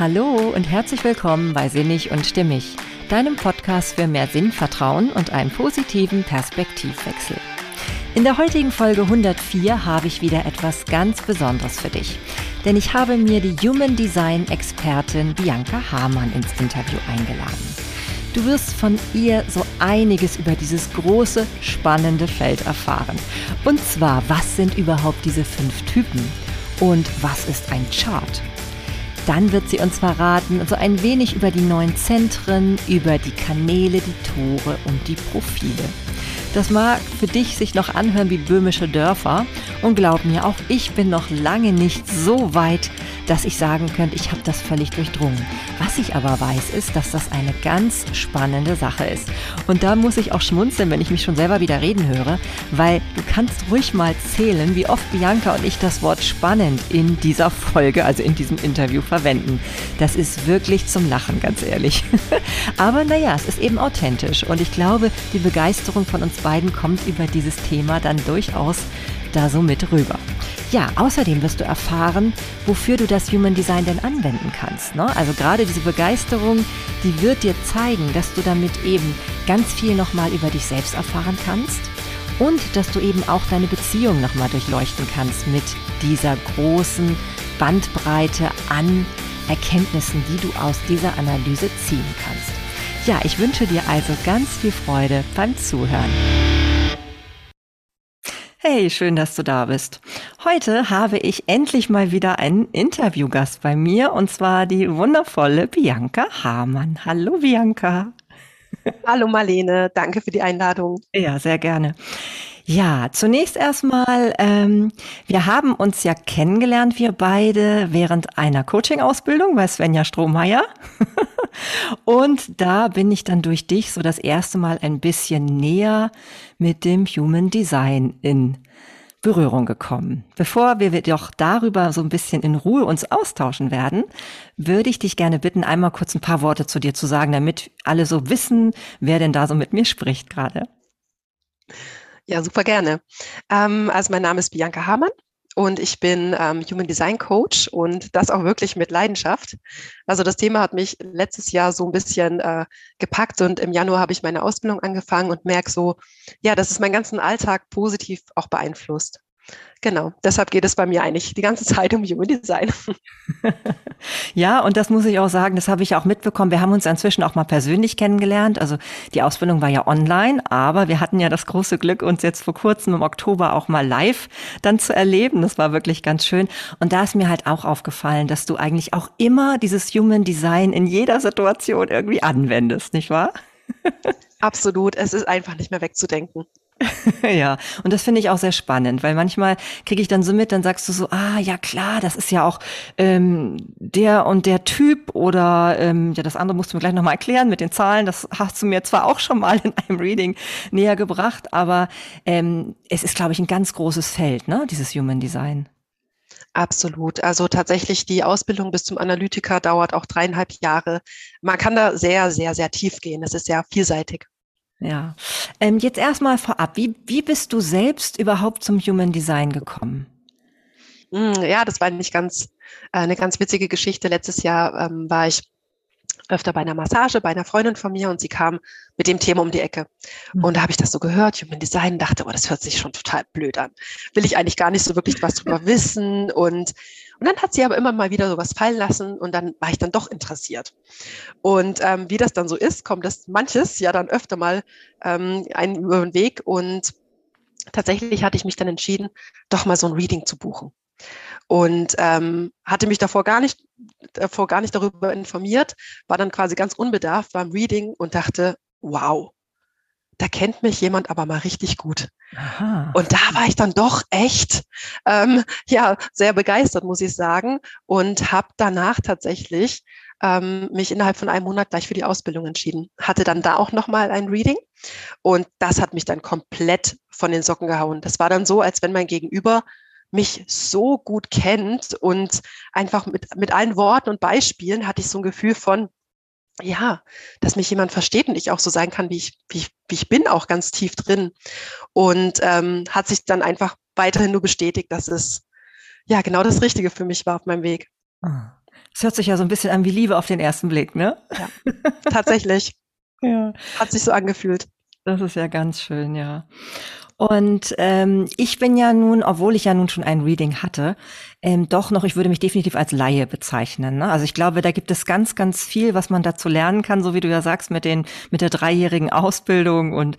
Hallo und herzlich willkommen bei Sinnig und Stimmig, deinem Podcast für mehr Sinn, Vertrauen und einen positiven Perspektivwechsel. In der heutigen Folge 104 habe ich wieder etwas ganz Besonderes für dich. Denn ich habe mir die Human Design Expertin Bianca Hamann ins Interview eingeladen. Du wirst von ihr so einiges über dieses große, spannende Feld erfahren. Und zwar, was sind überhaupt diese fünf Typen? Und was ist ein Chart? Dann wird sie uns verraten, so ein wenig über die neuen Zentren, über die Kanäle, die Tore und die Profile. Das mag für dich sich noch anhören wie böhmische Dörfer. Und glaub mir, auch ich bin noch lange nicht so weit, dass ich sagen könnte, ich habe das völlig durchdrungen. Was ich aber weiß, ist, dass das eine ganz spannende Sache ist. Und da muss ich auch schmunzeln, wenn ich mich schon selber wieder reden höre, weil du kannst ruhig mal zählen, wie oft Bianca und ich das Wort spannend in dieser Folge, also in diesem Interview verwenden. Das ist wirklich zum Lachen, ganz ehrlich. aber naja, es ist eben authentisch und ich glaube, die Begeisterung von uns beiden kommt über dieses Thema dann durchaus da so mit rüber. Ja, außerdem wirst du erfahren, wofür du das Human Design denn anwenden kannst. Ne? Also gerade diese Begeisterung, die wird dir zeigen, dass du damit eben ganz viel nochmal über dich selbst erfahren kannst und dass du eben auch deine Beziehung nochmal durchleuchten kannst mit dieser großen Bandbreite an Erkenntnissen, die du aus dieser Analyse ziehen kannst. Ja, ich wünsche dir also ganz viel Freude beim Zuhören. Hey, schön, dass du da bist. Heute habe ich endlich mal wieder einen Interviewgast bei mir und zwar die wundervolle Bianca Hamann. Hallo Bianca. Hallo Marlene, danke für die Einladung. Ja, sehr gerne. Ja, zunächst erstmal, ähm, wir haben uns ja kennengelernt, wir beide, während einer Coaching-Ausbildung bei Svenja Strohmeier. Und da bin ich dann durch dich so das erste Mal ein bisschen näher mit dem Human Design in Berührung gekommen. Bevor wir doch darüber so ein bisschen in Ruhe uns austauschen werden, würde ich dich gerne bitten, einmal kurz ein paar Worte zu dir zu sagen, damit alle so wissen, wer denn da so mit mir spricht gerade. Ja, super gerne. Ähm, also mein Name ist Bianca Hamann und ich bin ähm, Human Design Coach und das auch wirklich mit Leidenschaft. Also das Thema hat mich letztes Jahr so ein bisschen äh, gepackt und im Januar habe ich meine Ausbildung angefangen und merke so, ja, dass es meinen ganzen Alltag positiv auch beeinflusst. Genau, deshalb geht es bei mir eigentlich die ganze Zeit um Human Design. ja, und das muss ich auch sagen, das habe ich auch mitbekommen. Wir haben uns inzwischen auch mal persönlich kennengelernt. Also die Ausbildung war ja online, aber wir hatten ja das große Glück, uns jetzt vor kurzem im Oktober auch mal live dann zu erleben. Das war wirklich ganz schön. Und da ist mir halt auch aufgefallen, dass du eigentlich auch immer dieses Human Design in jeder Situation irgendwie anwendest, nicht wahr? Absolut. Es ist einfach nicht mehr wegzudenken. ja, und das finde ich auch sehr spannend, weil manchmal kriege ich dann so mit, dann sagst du so, ah ja klar, das ist ja auch ähm, der und der Typ oder ähm, ja, das andere musst du mir gleich nochmal erklären mit den Zahlen. Das hast du mir zwar auch schon mal in einem Reading näher gebracht, aber ähm, es ist, glaube ich, ein ganz großes Feld, ne, dieses Human Design. Absolut. Also tatsächlich die Ausbildung bis zum Analytiker dauert auch dreieinhalb Jahre. Man kann da sehr, sehr, sehr tief gehen. Es ist sehr vielseitig. Ja. Ähm, jetzt erstmal vorab, wie, wie bist du selbst überhaupt zum Human Design gekommen? Hm, ja, das war nicht ganz, äh, eine ganz witzige Geschichte. Letztes Jahr ähm, war ich öfter bei einer Massage bei einer Freundin von mir und sie kam mit dem Thema um die Ecke. Mhm. Und da habe ich das so gehört, Human Design, dachte, oh, das hört sich schon total blöd an. Will ich eigentlich gar nicht so wirklich was drüber wissen. Und, und dann hat sie aber immer mal wieder sowas fallen lassen und dann war ich dann doch interessiert. Und ähm, wie das dann so ist, kommt das manches ja dann öfter mal ähm, einen über den Weg. Und tatsächlich hatte ich mich dann entschieden, doch mal so ein Reading zu buchen und ähm, hatte mich davor gar nicht davor gar nicht darüber informiert, war dann quasi ganz unbedarft beim Reading und dachte, wow, da kennt mich jemand aber mal richtig gut. Aha. Und da war ich dann doch echt ähm, ja sehr begeistert, muss ich sagen, und habe danach tatsächlich ähm, mich innerhalb von einem Monat gleich für die Ausbildung entschieden. Hatte dann da auch nochmal ein Reading und das hat mich dann komplett von den Socken gehauen. Das war dann so, als wenn mein Gegenüber mich so gut kennt und einfach mit, mit allen Worten und Beispielen hatte ich so ein Gefühl von, ja, dass mich jemand versteht und ich auch so sein kann, wie ich, wie ich, wie ich bin, auch ganz tief drin. Und ähm, hat sich dann einfach weiterhin nur bestätigt, dass es ja genau das Richtige für mich war auf meinem Weg. Ah. Es hört sich ja so ein bisschen an wie Liebe auf den ersten Blick, ne? Ja, tatsächlich. ja. Hat sich so angefühlt. Das ist ja ganz schön, ja. Und ähm, ich bin ja nun, obwohl ich ja nun schon ein Reading hatte, ähm, doch noch, ich würde mich definitiv als Laie bezeichnen. Ne? Also ich glaube, da gibt es ganz, ganz viel, was man dazu lernen kann, so wie du ja sagst, mit den mit der dreijährigen Ausbildung und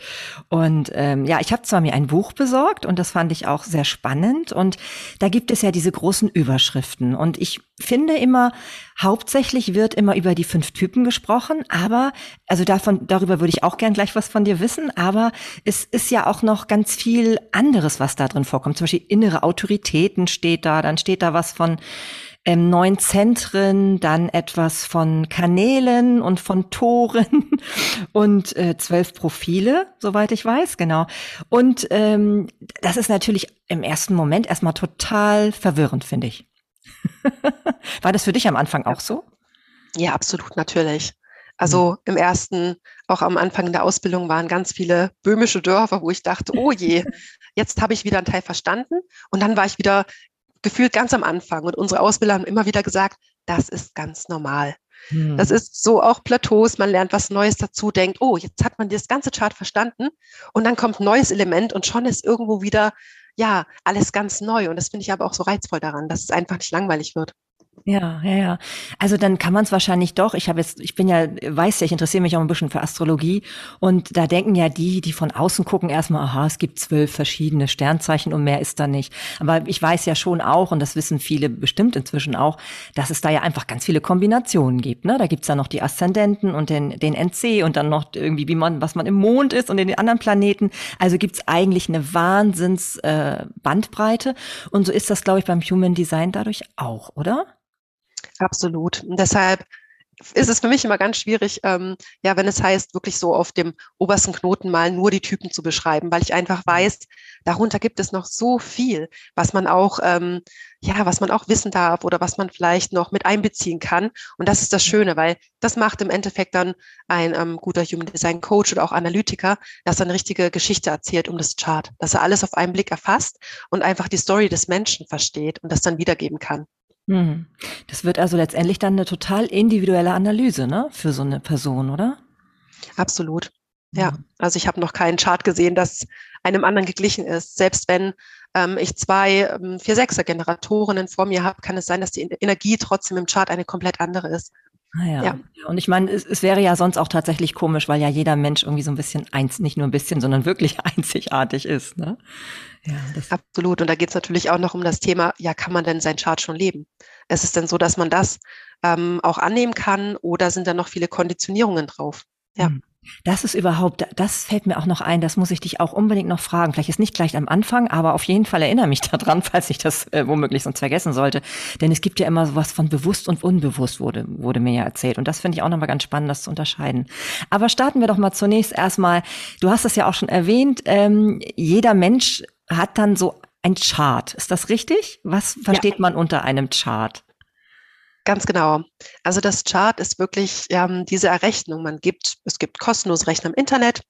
und ähm, ja, ich habe zwar mir ein Buch besorgt und das fand ich auch sehr spannend und da gibt es ja diese großen Überschriften und ich finde immer, hauptsächlich wird immer über die fünf Typen gesprochen, aber also davon darüber würde ich auch gern gleich was von dir wissen, aber es ist ja auch noch ganz viel anderes, was da drin vorkommt. Zum Beispiel innere Autoritäten steht da, dann steht da was von ähm, neun Zentren, dann etwas von Kanälen und von Toren und äh, zwölf Profile, soweit ich weiß, genau. Und ähm, das ist natürlich im ersten Moment erstmal total verwirrend, finde ich. War das für dich am Anfang auch so? Ja, absolut, natürlich. Also mhm. im ersten, auch am Anfang der Ausbildung waren ganz viele böhmische Dörfer, wo ich dachte, oh je, jetzt habe ich wieder einen Teil verstanden. Und dann war ich wieder gefühlt ganz am Anfang. Und unsere Ausbilder haben immer wieder gesagt, das ist ganz normal. Hm. Das ist so auch Plateaus, man lernt was Neues dazu, denkt, oh, jetzt hat man das ganze Chart verstanden und dann kommt ein neues Element und schon ist irgendwo wieder, ja, alles ganz neu. Und das finde ich aber auch so reizvoll daran, dass es einfach nicht langweilig wird. Ja, ja, ja. Also dann kann man es wahrscheinlich doch. Ich habe jetzt, ich bin ja, weiß ja, ich interessiere mich auch ein bisschen für Astrologie und da denken ja die, die von außen gucken, erstmal, aha, es gibt zwölf verschiedene Sternzeichen und mehr ist da nicht. Aber ich weiß ja schon auch, und das wissen viele bestimmt inzwischen auch, dass es da ja einfach ganz viele Kombinationen gibt. Ne? Da gibt's ja noch die Aszendenten und den, den NC und dann noch irgendwie, wie man, was man im Mond ist und in den anderen Planeten. Also gibt's eigentlich eine Wahnsinns äh, Bandbreite. Und so ist das, glaube ich, beim Human Design dadurch auch, oder? Absolut. Und deshalb ist es für mich immer ganz schwierig, ähm, ja, wenn es heißt, wirklich so auf dem obersten Knoten mal nur die Typen zu beschreiben, weil ich einfach mhm. weiß, darunter gibt es noch so viel, was man auch, ähm, ja, was man auch wissen darf oder was man vielleicht noch mit einbeziehen kann. Und das ist das Schöne, weil das macht im Endeffekt dann ein ähm, guter Human Design Coach oder auch Analytiker, dass er eine richtige Geschichte erzählt um das Chart, dass er alles auf einen Blick erfasst und einfach die Story des Menschen versteht und das dann wiedergeben kann. Mhm. Das wird also letztendlich dann eine total individuelle Analyse, ne, für so eine Person, oder? Absolut. Ja, mhm. also ich habe noch keinen Chart gesehen, das einem anderen geglichen ist. Selbst wenn ähm, ich zwei ähm, 4-6er-Generatorinnen vor mir habe, kann es sein, dass die Energie trotzdem im Chart eine komplett andere ist. Ah ja. ja. Und ich meine, es, es, wäre ja sonst auch tatsächlich komisch, weil ja jeder Mensch irgendwie so ein bisschen eins, nicht nur ein bisschen, sondern wirklich einzigartig ist. Ne? Ja, das Absolut. Und da geht es natürlich auch noch um das Thema, ja, kann man denn sein Chart schon leben? Ist es denn so, dass man das ähm, auch annehmen kann oder sind da noch viele Konditionierungen drauf? Ja. Hm. Das ist überhaupt, das fällt mir auch noch ein, das muss ich dich auch unbedingt noch fragen. Vielleicht ist nicht gleich am Anfang, aber auf jeden Fall erinnere mich daran, falls ich das äh, womöglich sonst vergessen sollte. Denn es gibt ja immer sowas von bewusst und unbewusst, wurde, wurde mir ja erzählt. Und das finde ich auch nochmal ganz spannend, das zu unterscheiden. Aber starten wir doch mal zunächst erstmal, du hast es ja auch schon erwähnt, ähm, jeder Mensch hat dann so ein Chart. Ist das richtig? Was versteht ja. man unter einem Chart? Ganz genau. Also das Chart ist wirklich ähm, diese Errechnung. Man gibt, es gibt kostenlose Rechner im Internet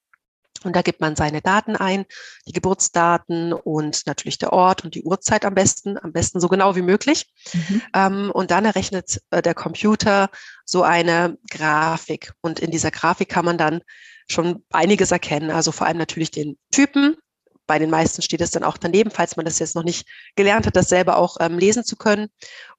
und da gibt man seine Daten ein, die Geburtsdaten und natürlich der Ort und die Uhrzeit am besten, am besten so genau wie möglich. Mhm. Ähm, und dann errechnet äh, der Computer so eine Grafik. Und in dieser Grafik kann man dann schon einiges erkennen. Also vor allem natürlich den Typen. Bei den meisten steht es dann auch daneben, falls man das jetzt noch nicht gelernt hat, das selber auch ähm, lesen zu können.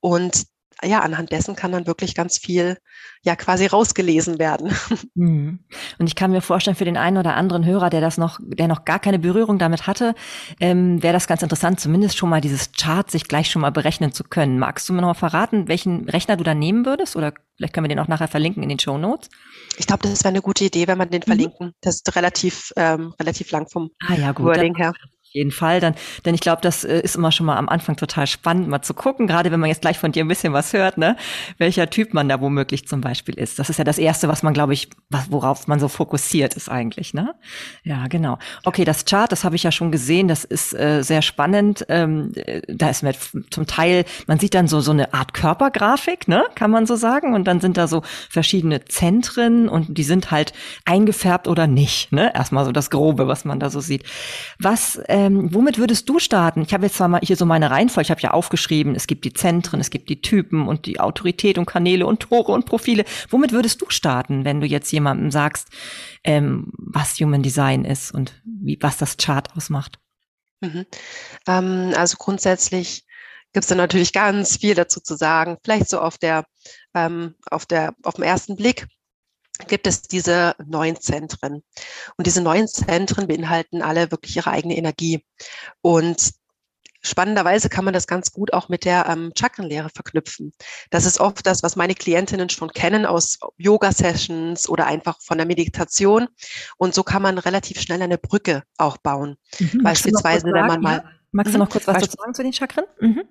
Und ja, anhand dessen kann dann wirklich ganz viel ja quasi rausgelesen werden. Mhm. Und ich kann mir vorstellen, für den einen oder anderen Hörer, der das noch, der noch gar keine Berührung damit hatte, ähm, wäre das ganz interessant, zumindest schon mal dieses Chart sich gleich schon mal berechnen zu können. Magst du mir noch mal verraten, welchen Rechner du da nehmen würdest? Oder vielleicht können wir den auch nachher verlinken in den Show Notes. Ich glaube, das wäre eine gute Idee, wenn man den mhm. verlinken. Das ist relativ, ähm, relativ lang vom ah, ja, gut. Wording her jeden Fall. Dann, denn ich glaube, das äh, ist immer schon mal am Anfang total spannend, mal zu gucken, gerade wenn man jetzt gleich von dir ein bisschen was hört, ne, welcher Typ man da womöglich zum Beispiel ist. Das ist ja das Erste, was man, glaube ich, worauf man so fokussiert ist eigentlich, ne? Ja, genau. Okay, das Chart, das habe ich ja schon gesehen, das ist äh, sehr spannend. Ähm, äh, da ist mir zum Teil, man sieht dann so so eine Art Körpergrafik, ne, kann man so sagen, und dann sind da so verschiedene Zentren und die sind halt eingefärbt oder nicht, ne? Erstmal so das Grobe, was man da so sieht. Was äh, ähm, womit würdest du starten? Ich habe jetzt zwar mal hier so meine Reihenfolge, ich habe ja aufgeschrieben, es gibt die Zentren, es gibt die Typen und die Autorität und Kanäle und Tore und Profile. Womit würdest du starten, wenn du jetzt jemandem sagst, ähm, was Human Design ist und wie, was das Chart ausmacht? Mhm. Ähm, also grundsätzlich gibt es da natürlich ganz viel dazu zu sagen. Vielleicht so auf der, ähm, auf der, auf den ersten Blick gibt es diese neun Zentren. Und diese neun Zentren beinhalten alle wirklich ihre eigene Energie. Und spannenderweise kann man das ganz gut auch mit der ähm, Chakrenlehre verknüpfen. Das ist oft das, was meine Klientinnen schon kennen aus Yoga-Sessions oder einfach von der Meditation. Und so kann man relativ schnell eine Brücke auch bauen. Mhm, Beispielsweise, wenn man mal. Ja. Magst du mhm. noch kurz was dazu sagen zu den Chakren? Mhm.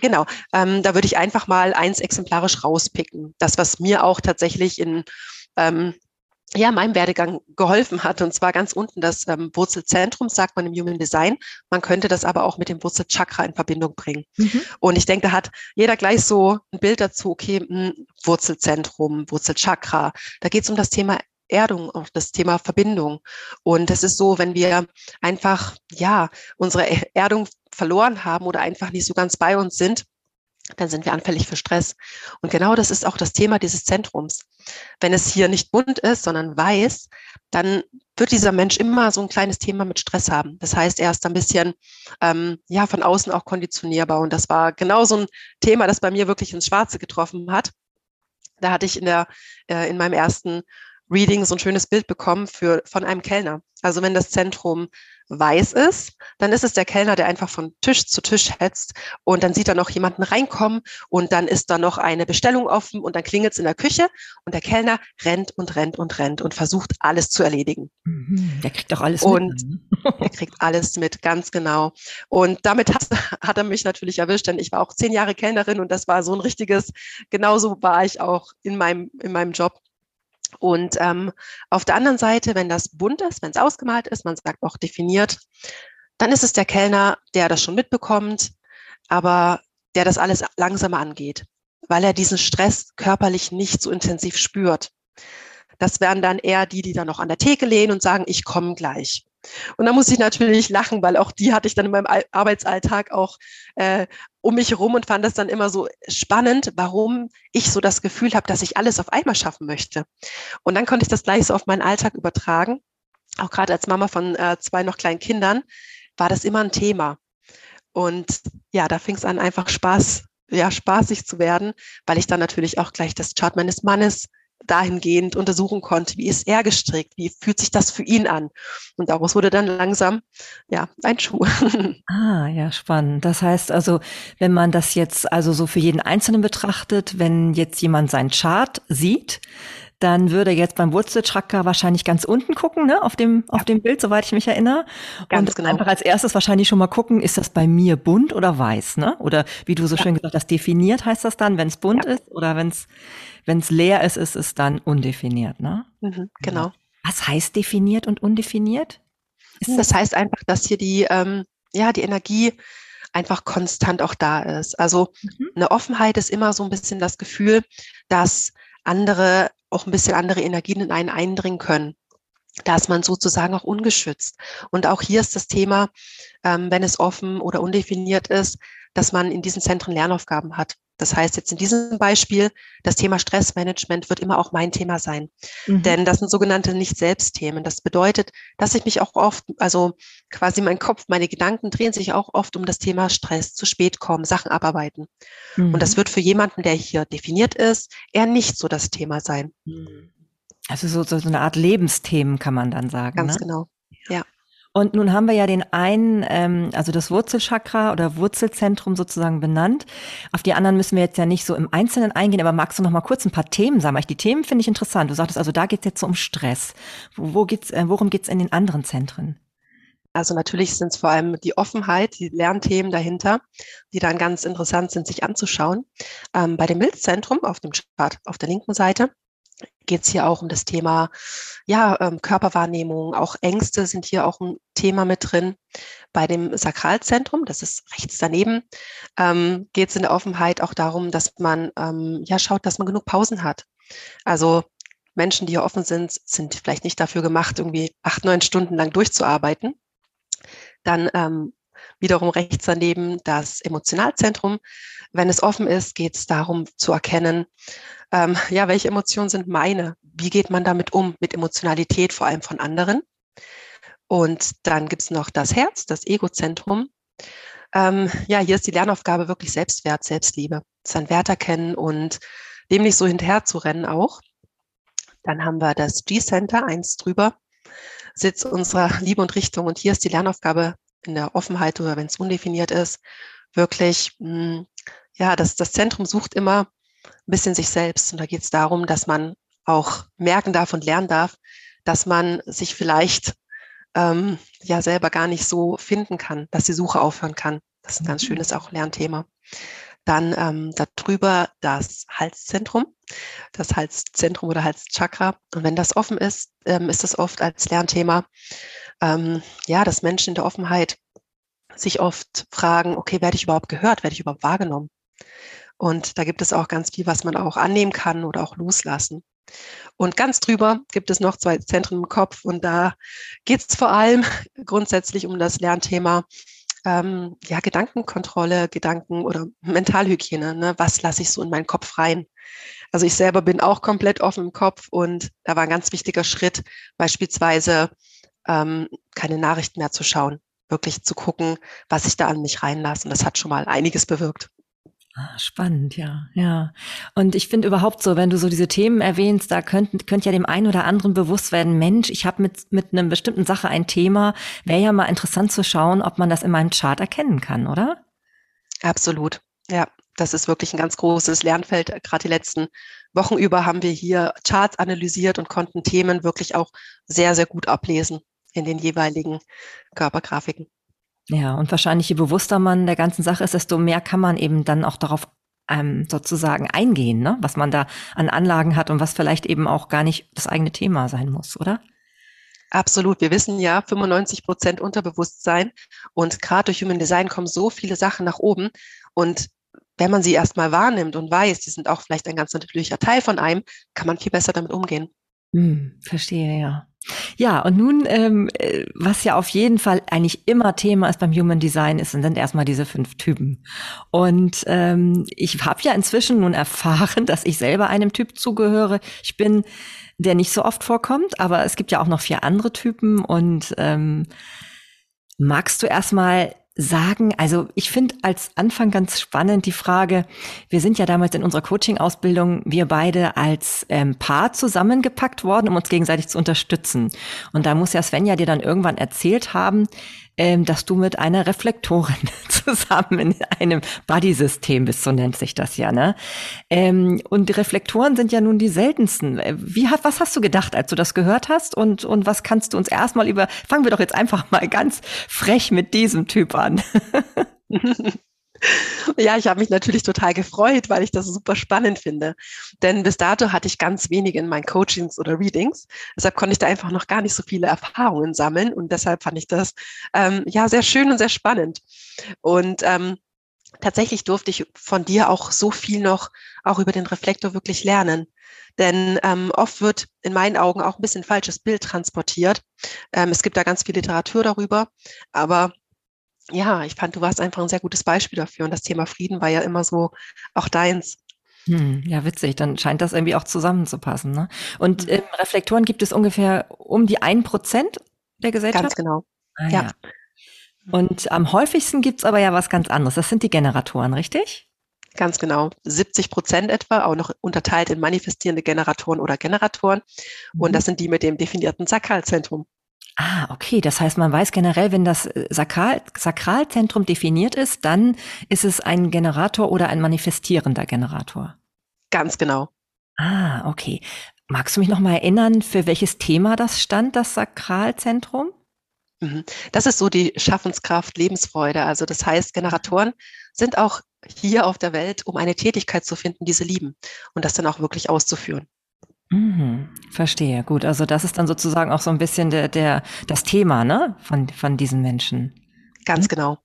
Genau, ähm, da würde ich einfach mal eins exemplarisch rauspicken. Das, was mir auch tatsächlich in ähm, ja, meinem Werdegang geholfen hat. Und zwar ganz unten das ähm, Wurzelzentrum, sagt man im Human Design. Man könnte das aber auch mit dem Wurzelchakra in Verbindung bringen. Mhm. Und ich denke, da hat jeder gleich so ein Bild dazu, okay, mh, hm, Wurzelzentrum, Wurzelchakra. Da geht es um das Thema Erdung, auch das Thema Verbindung. Und es ist so, wenn wir einfach, ja, unsere Erdung verloren haben oder einfach nicht so ganz bei uns sind, dann sind wir anfällig für Stress. Und genau das ist auch das Thema dieses Zentrums. Wenn es hier nicht bunt ist, sondern weiß, dann wird dieser Mensch immer so ein kleines Thema mit Stress haben. Das heißt, er ist ein bisschen ähm, ja von außen auch konditionierbar. Und das war genau so ein Thema, das bei mir wirklich ins Schwarze getroffen hat. Da hatte ich in der äh, in meinem ersten Reading so ein schönes Bild bekommen für von einem Kellner. Also wenn das Zentrum weiß ist, dann ist es der Kellner, der einfach von Tisch zu Tisch hetzt und dann sieht er noch jemanden reinkommen und dann ist da noch eine Bestellung offen und dann klingelt es in der Küche und der Kellner rennt und rennt und rennt und versucht alles zu erledigen. Mhm, der kriegt doch alles und mit. Und ne? er kriegt alles mit, ganz genau. Und damit hat, hat er mich natürlich erwischt, denn ich war auch zehn Jahre Kellnerin und das war so ein richtiges, genauso war ich auch in meinem, in meinem Job. Und ähm, auf der anderen Seite, wenn das bunt ist, wenn es ausgemalt ist, man sagt auch definiert, dann ist es der Kellner, der das schon mitbekommt, aber der das alles langsamer angeht, weil er diesen Stress körperlich nicht so intensiv spürt. Das wären dann eher die, die dann noch an der Theke lehnen und sagen, ich komme gleich. Und da muss ich natürlich lachen, weil auch die hatte ich dann in meinem Arbeitsalltag auch äh, um mich herum und fand das dann immer so spannend, warum ich so das Gefühl habe, dass ich alles auf einmal schaffen möchte. Und dann konnte ich das gleich so auf meinen Alltag übertragen. Auch gerade als Mama von äh, zwei noch kleinen Kindern war das immer ein Thema. Und ja, da fing es an, einfach Spaß, ja, spaßig zu werden, weil ich dann natürlich auch gleich das Chart meines Mannes dahingehend untersuchen konnte, wie ist er gestrickt, wie fühlt sich das für ihn an. Und daraus wurde dann langsam ja ein Schuh. Ah, ja, spannend. Das heißt also, wenn man das jetzt also so für jeden Einzelnen betrachtet, wenn jetzt jemand seinen Chart sieht, dann würde jetzt beim Wurzelchakra wahrscheinlich ganz unten gucken, ne, auf dem, auf dem Bild, soweit ich mich erinnere. Ganz und genau. einfach als erstes wahrscheinlich schon mal gucken, ist das bei mir bunt oder weiß, ne? Oder wie du so ja. schön gesagt hast, definiert heißt das dann, wenn es bunt ja. ist oder wenn es wenn es leer ist, ist es dann undefiniert, ne? Mhm, genau. Was heißt definiert und undefiniert? Ist das heißt einfach, dass hier die, ähm, ja, die Energie einfach konstant auch da ist. Also mhm. eine Offenheit ist immer so ein bisschen das Gefühl, dass andere auch ein bisschen andere Energien in einen eindringen können. Da ist man sozusagen auch ungeschützt. Und auch hier ist das Thema, ähm, wenn es offen oder undefiniert ist, dass man in diesen Zentren Lernaufgaben hat. Das heißt jetzt in diesem Beispiel, das Thema Stressmanagement wird immer auch mein Thema sein. Mhm. Denn das sind sogenannte Nicht-Selbst-Themen. Das bedeutet, dass ich mich auch oft, also quasi mein Kopf, meine Gedanken drehen sich auch oft um das Thema Stress, zu spät kommen, Sachen abarbeiten. Mhm. Und das mhm. wird für jemanden, der hier definiert ist, eher nicht so das Thema sein. Mhm. Also so, so eine Art Lebensthemen kann man dann sagen. Ganz ne? genau. Ja. Und nun haben wir ja den einen, ähm, also das Wurzelchakra oder Wurzelzentrum sozusagen benannt. Auf die anderen müssen wir jetzt ja nicht so im Einzelnen eingehen, aber magst du noch mal kurz ein paar Themen sagen? Die Themen finde ich interessant. Du sagtest also, da geht es jetzt so um Stress. Wo, wo geht's, äh, worum geht's in den anderen Zentren? Also natürlich sind es vor allem die Offenheit, die Lernthemen dahinter, die dann ganz interessant sind, sich anzuschauen. Ähm, bei dem Milzzentrum auf dem Chart auf der linken Seite geht es hier auch um das Thema ja, ähm, Körperwahrnehmung, auch Ängste sind hier auch ein Thema mit drin. Bei dem Sakralzentrum, das ist rechts daneben, ähm, geht es in der Offenheit auch darum, dass man ähm, ja schaut, dass man genug Pausen hat. Also Menschen, die hier offen sind, sind vielleicht nicht dafür gemacht, irgendwie acht, neun Stunden lang durchzuarbeiten. Dann ähm, wiederum rechts daneben das Emotionalzentrum. Wenn es offen ist, geht es darum zu erkennen, ähm, ja, welche Emotionen sind meine? Wie geht man damit um, mit Emotionalität, vor allem von anderen? Und dann gibt es noch das Herz, das Egozentrum. Ähm, ja, hier ist die Lernaufgabe wirklich Selbstwert, Selbstliebe, seinen Wert erkennen und dem nicht so hinterher zu rennen auch. Dann haben wir das G-Center, eins drüber, Sitz unserer Liebe und Richtung. Und hier ist die Lernaufgabe in der Offenheit oder wenn es undefiniert ist, wirklich, mh, hm, ja, das, das Zentrum sucht immer ein bisschen sich selbst. Und da geht es darum, dass man auch merken darf und lernen darf, dass man sich vielleicht ähm, ja selber gar nicht so finden kann, dass die Suche aufhören kann. Das ist ein ganz mhm. schönes auch Lernthema. Dann ähm, darüber das Halszentrum, das Halszentrum oder Halschakra. Und wenn das offen ist, ähm, ist das oft als Lernthema, ähm, ja, dass Menschen in der Offenheit sich oft fragen, okay, werde ich überhaupt gehört, werde ich überhaupt wahrgenommen? Und da gibt es auch ganz viel, was man auch annehmen kann oder auch loslassen. Und ganz drüber gibt es noch zwei Zentren im Kopf und da geht es vor allem grundsätzlich um das Lernthema ähm, ja, Gedankenkontrolle, Gedanken oder Mentalhygiene. Ne? Was lasse ich so in meinen Kopf rein? Also ich selber bin auch komplett offen im Kopf und da war ein ganz wichtiger Schritt, beispielsweise ähm, keine Nachrichten mehr zu schauen, wirklich zu gucken, was ich da an mich reinlasse. Und das hat schon mal einiges bewirkt. Ah, spannend, ja, ja. Und ich finde überhaupt so, wenn du so diese Themen erwähnst, da könnte könnt ja dem einen oder anderen bewusst werden, Mensch, ich habe mit, mit einer bestimmten Sache ein Thema. Wäre ja mal interessant zu schauen, ob man das in meinem Chart erkennen kann, oder? Absolut, ja. Das ist wirklich ein ganz großes Lernfeld. Gerade die letzten Wochen über haben wir hier Charts analysiert und konnten Themen wirklich auch sehr, sehr gut ablesen in den jeweiligen Körpergrafiken. Ja, und wahrscheinlich je bewusster man der ganzen Sache ist, desto mehr kann man eben dann auch darauf ähm, sozusagen eingehen, ne? was man da an Anlagen hat und was vielleicht eben auch gar nicht das eigene Thema sein muss, oder? Absolut. Wir wissen ja, 95 Prozent Unterbewusstsein und gerade durch Human Design kommen so viele Sachen nach oben und wenn man sie erstmal wahrnimmt und weiß, die sind auch vielleicht ein ganz natürlicher Teil von einem, kann man viel besser damit umgehen. Hm, verstehe, ja. Ja, und nun, ähm, äh, was ja auf jeden Fall eigentlich immer Thema ist beim Human Design, ist, sind erstmal diese fünf Typen. Und ähm, ich habe ja inzwischen nun erfahren, dass ich selber einem Typ zugehöre. Ich bin, der nicht so oft vorkommt, aber es gibt ja auch noch vier andere Typen. Und ähm, magst du erstmal sagen, also ich finde als Anfang ganz spannend die Frage, wir sind ja damals in unserer Coaching-Ausbildung, wir beide als ähm, Paar zusammengepackt worden, um uns gegenseitig zu unterstützen. Und da muss ja Svenja dir dann irgendwann erzählt haben, ähm, dass du mit einer Reflektorin zusammen in einem Buddy-System bist, so nennt sich das ja, ne? Ähm, und Reflektoren sind ja nun die seltensten. Äh, wie was hast du gedacht, als du das gehört hast? Und, und was kannst du uns erstmal über, fangen wir doch jetzt einfach mal ganz frech mit diesem Typ an. Ja, ich habe mich natürlich total gefreut, weil ich das super spannend finde. Denn bis dato hatte ich ganz wenige in meinen Coachings oder Readings. Deshalb konnte ich da einfach noch gar nicht so viele Erfahrungen sammeln. Und deshalb fand ich das ähm, ja sehr schön und sehr spannend. Und ähm, tatsächlich durfte ich von dir auch so viel noch auch über den Reflektor wirklich lernen. Denn ähm, oft wird in meinen Augen auch ein bisschen falsches Bild transportiert. Ähm, es gibt da ganz viel Literatur darüber, aber ja, ich fand, du warst einfach ein sehr gutes Beispiel dafür. Und das Thema Frieden war ja immer so auch deins. Hm, ja, witzig. Dann scheint das irgendwie auch zusammenzupassen. Ne? Und mhm. ähm, Reflektoren gibt es ungefähr um die ein Prozent der Gesellschaft? Ganz genau. Ah, ja. ja. Und am häufigsten gibt's aber ja was ganz anderes. Das sind die Generatoren, richtig? Ganz genau. 70 Prozent etwa, auch noch unterteilt in manifestierende Generatoren oder Generatoren. Und mhm. das sind die mit dem definierten Sakralzentrum. Ah, okay. Das heißt, man weiß generell, wenn das äh, Sakral Sakralzentrum definiert ist, dann ist es ein Generator oder ein manifestierender Generator. Ganz genau. Ah, okay. Magst du mich noch mal erinnern, für welches Thema das stand, das Sakralzentrum? Mhm. Das ist so die Schaffenskraft, Lebensfreude. Also das heißt, Generatoren sind auch hier auf der Welt, um eine Tätigkeit zu finden, die sie lieben und das dann auch wirklich auszuführen. Mhm, verstehe. Gut, also das ist dann sozusagen auch so ein bisschen der, der, das Thema, ne, von, von diesen Menschen. Ganz genau.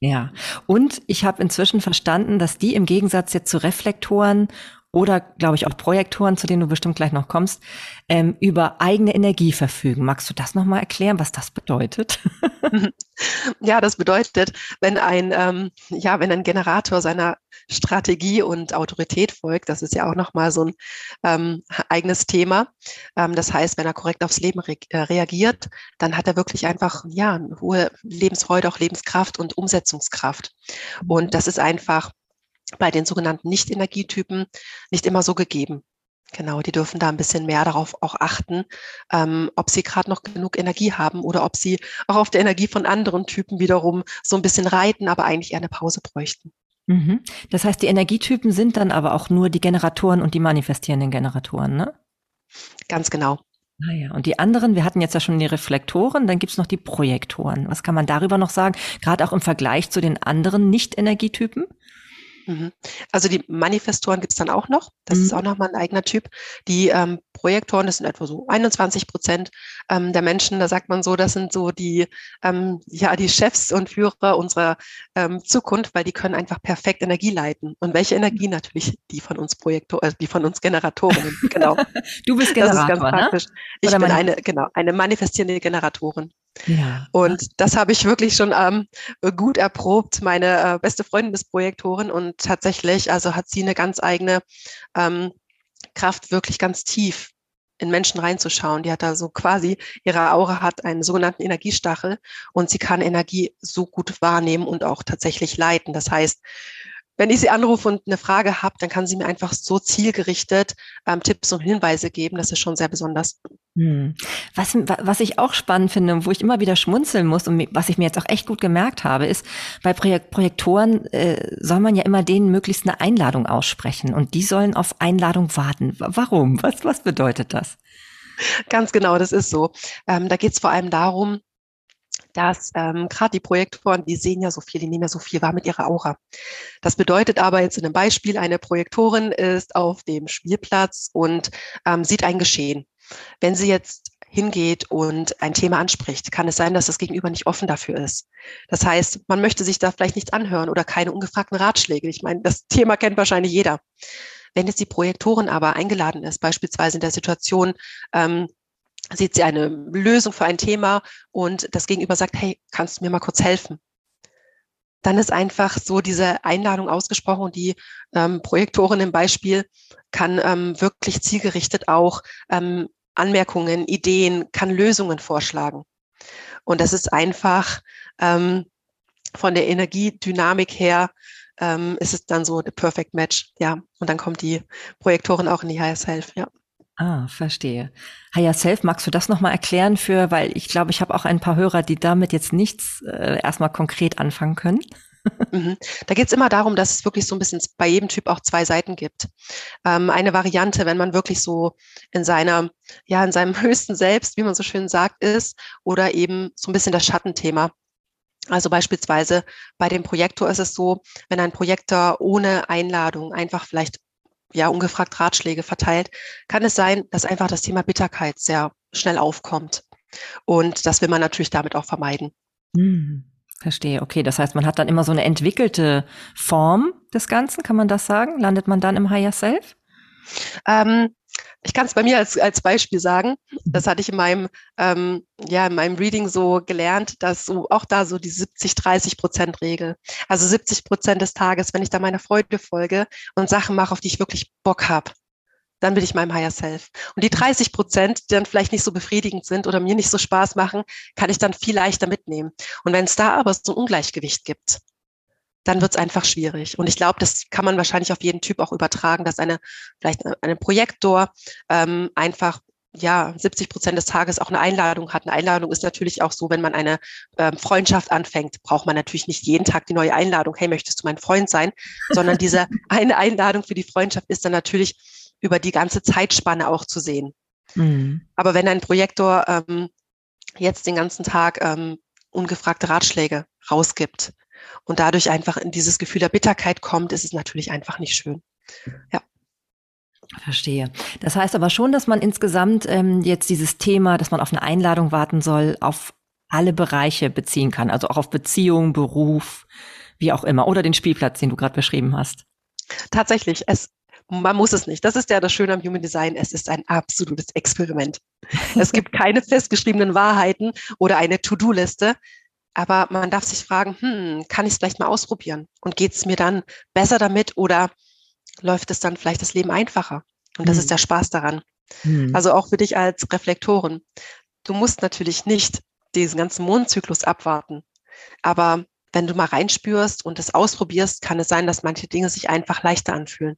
Ja. Und ich habe inzwischen verstanden, dass die im Gegensatz jetzt zu Reflektoren oder, glaube ich, auch Projektoren, zu denen du bestimmt gleich noch kommst, ähm, über eigene Energie verfügen. Magst du das nochmal erklären, was das bedeutet? ja, das bedeutet, wenn ein, ähm, ja, wenn ein Generator seiner Strategie und Autorität folgt, das ist ja auch nochmal so ein ähm, eigenes Thema. Ähm, das heißt, wenn er korrekt aufs Leben re äh, reagiert, dann hat er wirklich einfach, ja, eine hohe Lebensfreude, auch Lebenskraft und Umsetzungskraft. Und das ist einfach bei den sogenannten Nicht-Energietypen nicht immer so gegeben. Genau, die dürfen da ein bisschen mehr darauf auch achten, ähm, ob sie gerade noch genug Energie haben oder ob sie auch auf der Energie von anderen Typen wiederum so ein bisschen reiten, aber eigentlich eher eine Pause bräuchten. Mhm. Das heißt, die Energietypen sind dann aber auch nur die Generatoren und die manifestierenden Generatoren, ne? Ganz genau. Naja, ah und die anderen, wir hatten jetzt ja schon die Reflektoren, dann gibt's noch die Projektoren. Was kann man darüber noch sagen? Gerade auch im Vergleich zu den anderen Nicht-Energietypen? Mhm. Also die Manifestoren gibt's dann auch noch. Das mhm. ist auch nochmal ein eigener Typ. Die ähm, Projektoren, das sind etwa so 21 Prozent ähm, der Menschen. Da sagt man so, das sind so die, ähm, ja, die Chefs und Führer unserer ähm, Zukunft, weil die können einfach perfekt Energie leiten. Und welche Energie natürlich? Die von uns Projektor, äh, die von uns Generatoren. Genau. du bist Generator, das ist ganz ne? praktisch. Ich Oder bin eine, genau, eine manifestierende Generatorin. Ja. Und das habe ich wirklich schon ähm, gut erprobt. Meine äh, beste Freundin ist Projektorin und tatsächlich, also hat sie eine ganz eigene ähm, Kraft, wirklich ganz tief in Menschen reinzuschauen. Die hat da so quasi, ihre Aura hat einen sogenannten Energiestachel und sie kann Energie so gut wahrnehmen und auch tatsächlich leiten. Das heißt, wenn ich sie anrufe und eine Frage habe, dann kann sie mir einfach so zielgerichtet ähm, Tipps und Hinweise geben. Das ist schon sehr besonders. Hm. Was, was ich auch spannend finde und wo ich immer wieder schmunzeln muss und was ich mir jetzt auch echt gut gemerkt habe, ist, bei Projek Projektoren äh, soll man ja immer denen möglichst eine Einladung aussprechen und die sollen auf Einladung warten. Warum? Was, was bedeutet das? Ganz genau, das ist so. Ähm, da geht es vor allem darum, dass ähm, gerade die Projektoren, die sehen ja so viel, die nehmen ja so viel wahr mit ihrer Aura. Das bedeutet aber jetzt in einem Beispiel, eine Projektorin ist auf dem Spielplatz und ähm, sieht ein Geschehen. Wenn sie jetzt hingeht und ein Thema anspricht, kann es sein, dass das Gegenüber nicht offen dafür ist. Das heißt, man möchte sich da vielleicht nichts anhören oder keine ungefragten Ratschläge. Ich meine, das Thema kennt wahrscheinlich jeder. Wenn jetzt die Projektorin aber eingeladen ist, beispielsweise in der Situation, ähm, sieht sie eine Lösung für ein Thema und das Gegenüber sagt, hey, kannst du mir mal kurz helfen? Dann ist einfach so diese Einladung ausgesprochen und die ähm, Projektorin im Beispiel kann ähm, wirklich zielgerichtet auch ähm, Anmerkungen, Ideen, kann Lösungen vorschlagen. Und das ist einfach ähm, von der Energiedynamik her ähm, ist es dann so the perfect match, ja. Und dann kommt die Projektorin auch in die Self, ja. Ah, verstehe. Higher Self, magst du das nochmal erklären für, weil ich glaube, ich habe auch ein paar Hörer, die damit jetzt nichts äh, erstmal konkret anfangen können. Mhm. Da geht es immer darum, dass es wirklich so ein bisschen bei jedem Typ auch zwei Seiten gibt. Ähm, eine Variante, wenn man wirklich so in seiner, ja, in seinem höchsten Selbst, wie man so schön sagt, ist, oder eben so ein bisschen das Schattenthema. Also beispielsweise bei dem Projektor ist es so, wenn ein Projektor ohne Einladung einfach vielleicht ja ungefragt Ratschläge verteilt, kann es sein, dass einfach das Thema Bitterkeit sehr schnell aufkommt. Und das will man natürlich damit auch vermeiden. Hm, verstehe. Okay, das heißt, man hat dann immer so eine entwickelte Form des Ganzen, kann man das sagen? Landet man dann im Higher Self? Ähm, ich kann es bei mir als, als Beispiel sagen. Das hatte ich in meinem, ähm, ja, in meinem Reading so gelernt, dass so auch da so die 70-30 Prozent Regel. Also 70 Prozent des Tages, wenn ich da meiner Freude folge und Sachen mache, auf die ich wirklich Bock habe, dann bin ich meinem Higher Self. Und die 30 Prozent, die dann vielleicht nicht so befriedigend sind oder mir nicht so Spaß machen, kann ich dann viel leichter mitnehmen. Und wenn es da aber so ein Ungleichgewicht gibt, dann wird es einfach schwierig. Und ich glaube, das kann man wahrscheinlich auf jeden Typ auch übertragen, dass eine vielleicht eine Projektor ähm, einfach ja 70 Prozent des Tages auch eine Einladung hat. Eine Einladung ist natürlich auch so, wenn man eine ähm, Freundschaft anfängt, braucht man natürlich nicht jeden Tag die neue Einladung. Hey, möchtest du mein Freund sein? Sondern diese eine Einladung für die Freundschaft ist dann natürlich über die ganze Zeitspanne auch zu sehen. Mhm. Aber wenn ein Projektor ähm, jetzt den ganzen Tag ähm, ungefragte Ratschläge rausgibt, und dadurch einfach in dieses Gefühl der Bitterkeit kommt, ist es natürlich einfach nicht schön. Ja. Verstehe. Das heißt aber schon, dass man insgesamt ähm, jetzt dieses Thema, dass man auf eine Einladung warten soll, auf alle Bereiche beziehen kann, also auch auf Beziehung, Beruf, wie auch immer, oder den Spielplatz, den du gerade beschrieben hast. Tatsächlich, es man muss es nicht. Das ist ja das Schöne am Human Design. Es ist ein absolutes Experiment. Es gibt keine festgeschriebenen Wahrheiten oder eine To-Do-Liste. Aber man darf sich fragen, hm, kann ich es vielleicht mal ausprobieren? Und geht es mir dann besser damit oder läuft es dann vielleicht das Leben einfacher? Und das mhm. ist der Spaß daran. Mhm. Also auch für dich als Reflektoren. Du musst natürlich nicht diesen ganzen Mondzyklus abwarten. Aber wenn du mal reinspürst und es ausprobierst, kann es sein, dass manche Dinge sich einfach leichter anfühlen.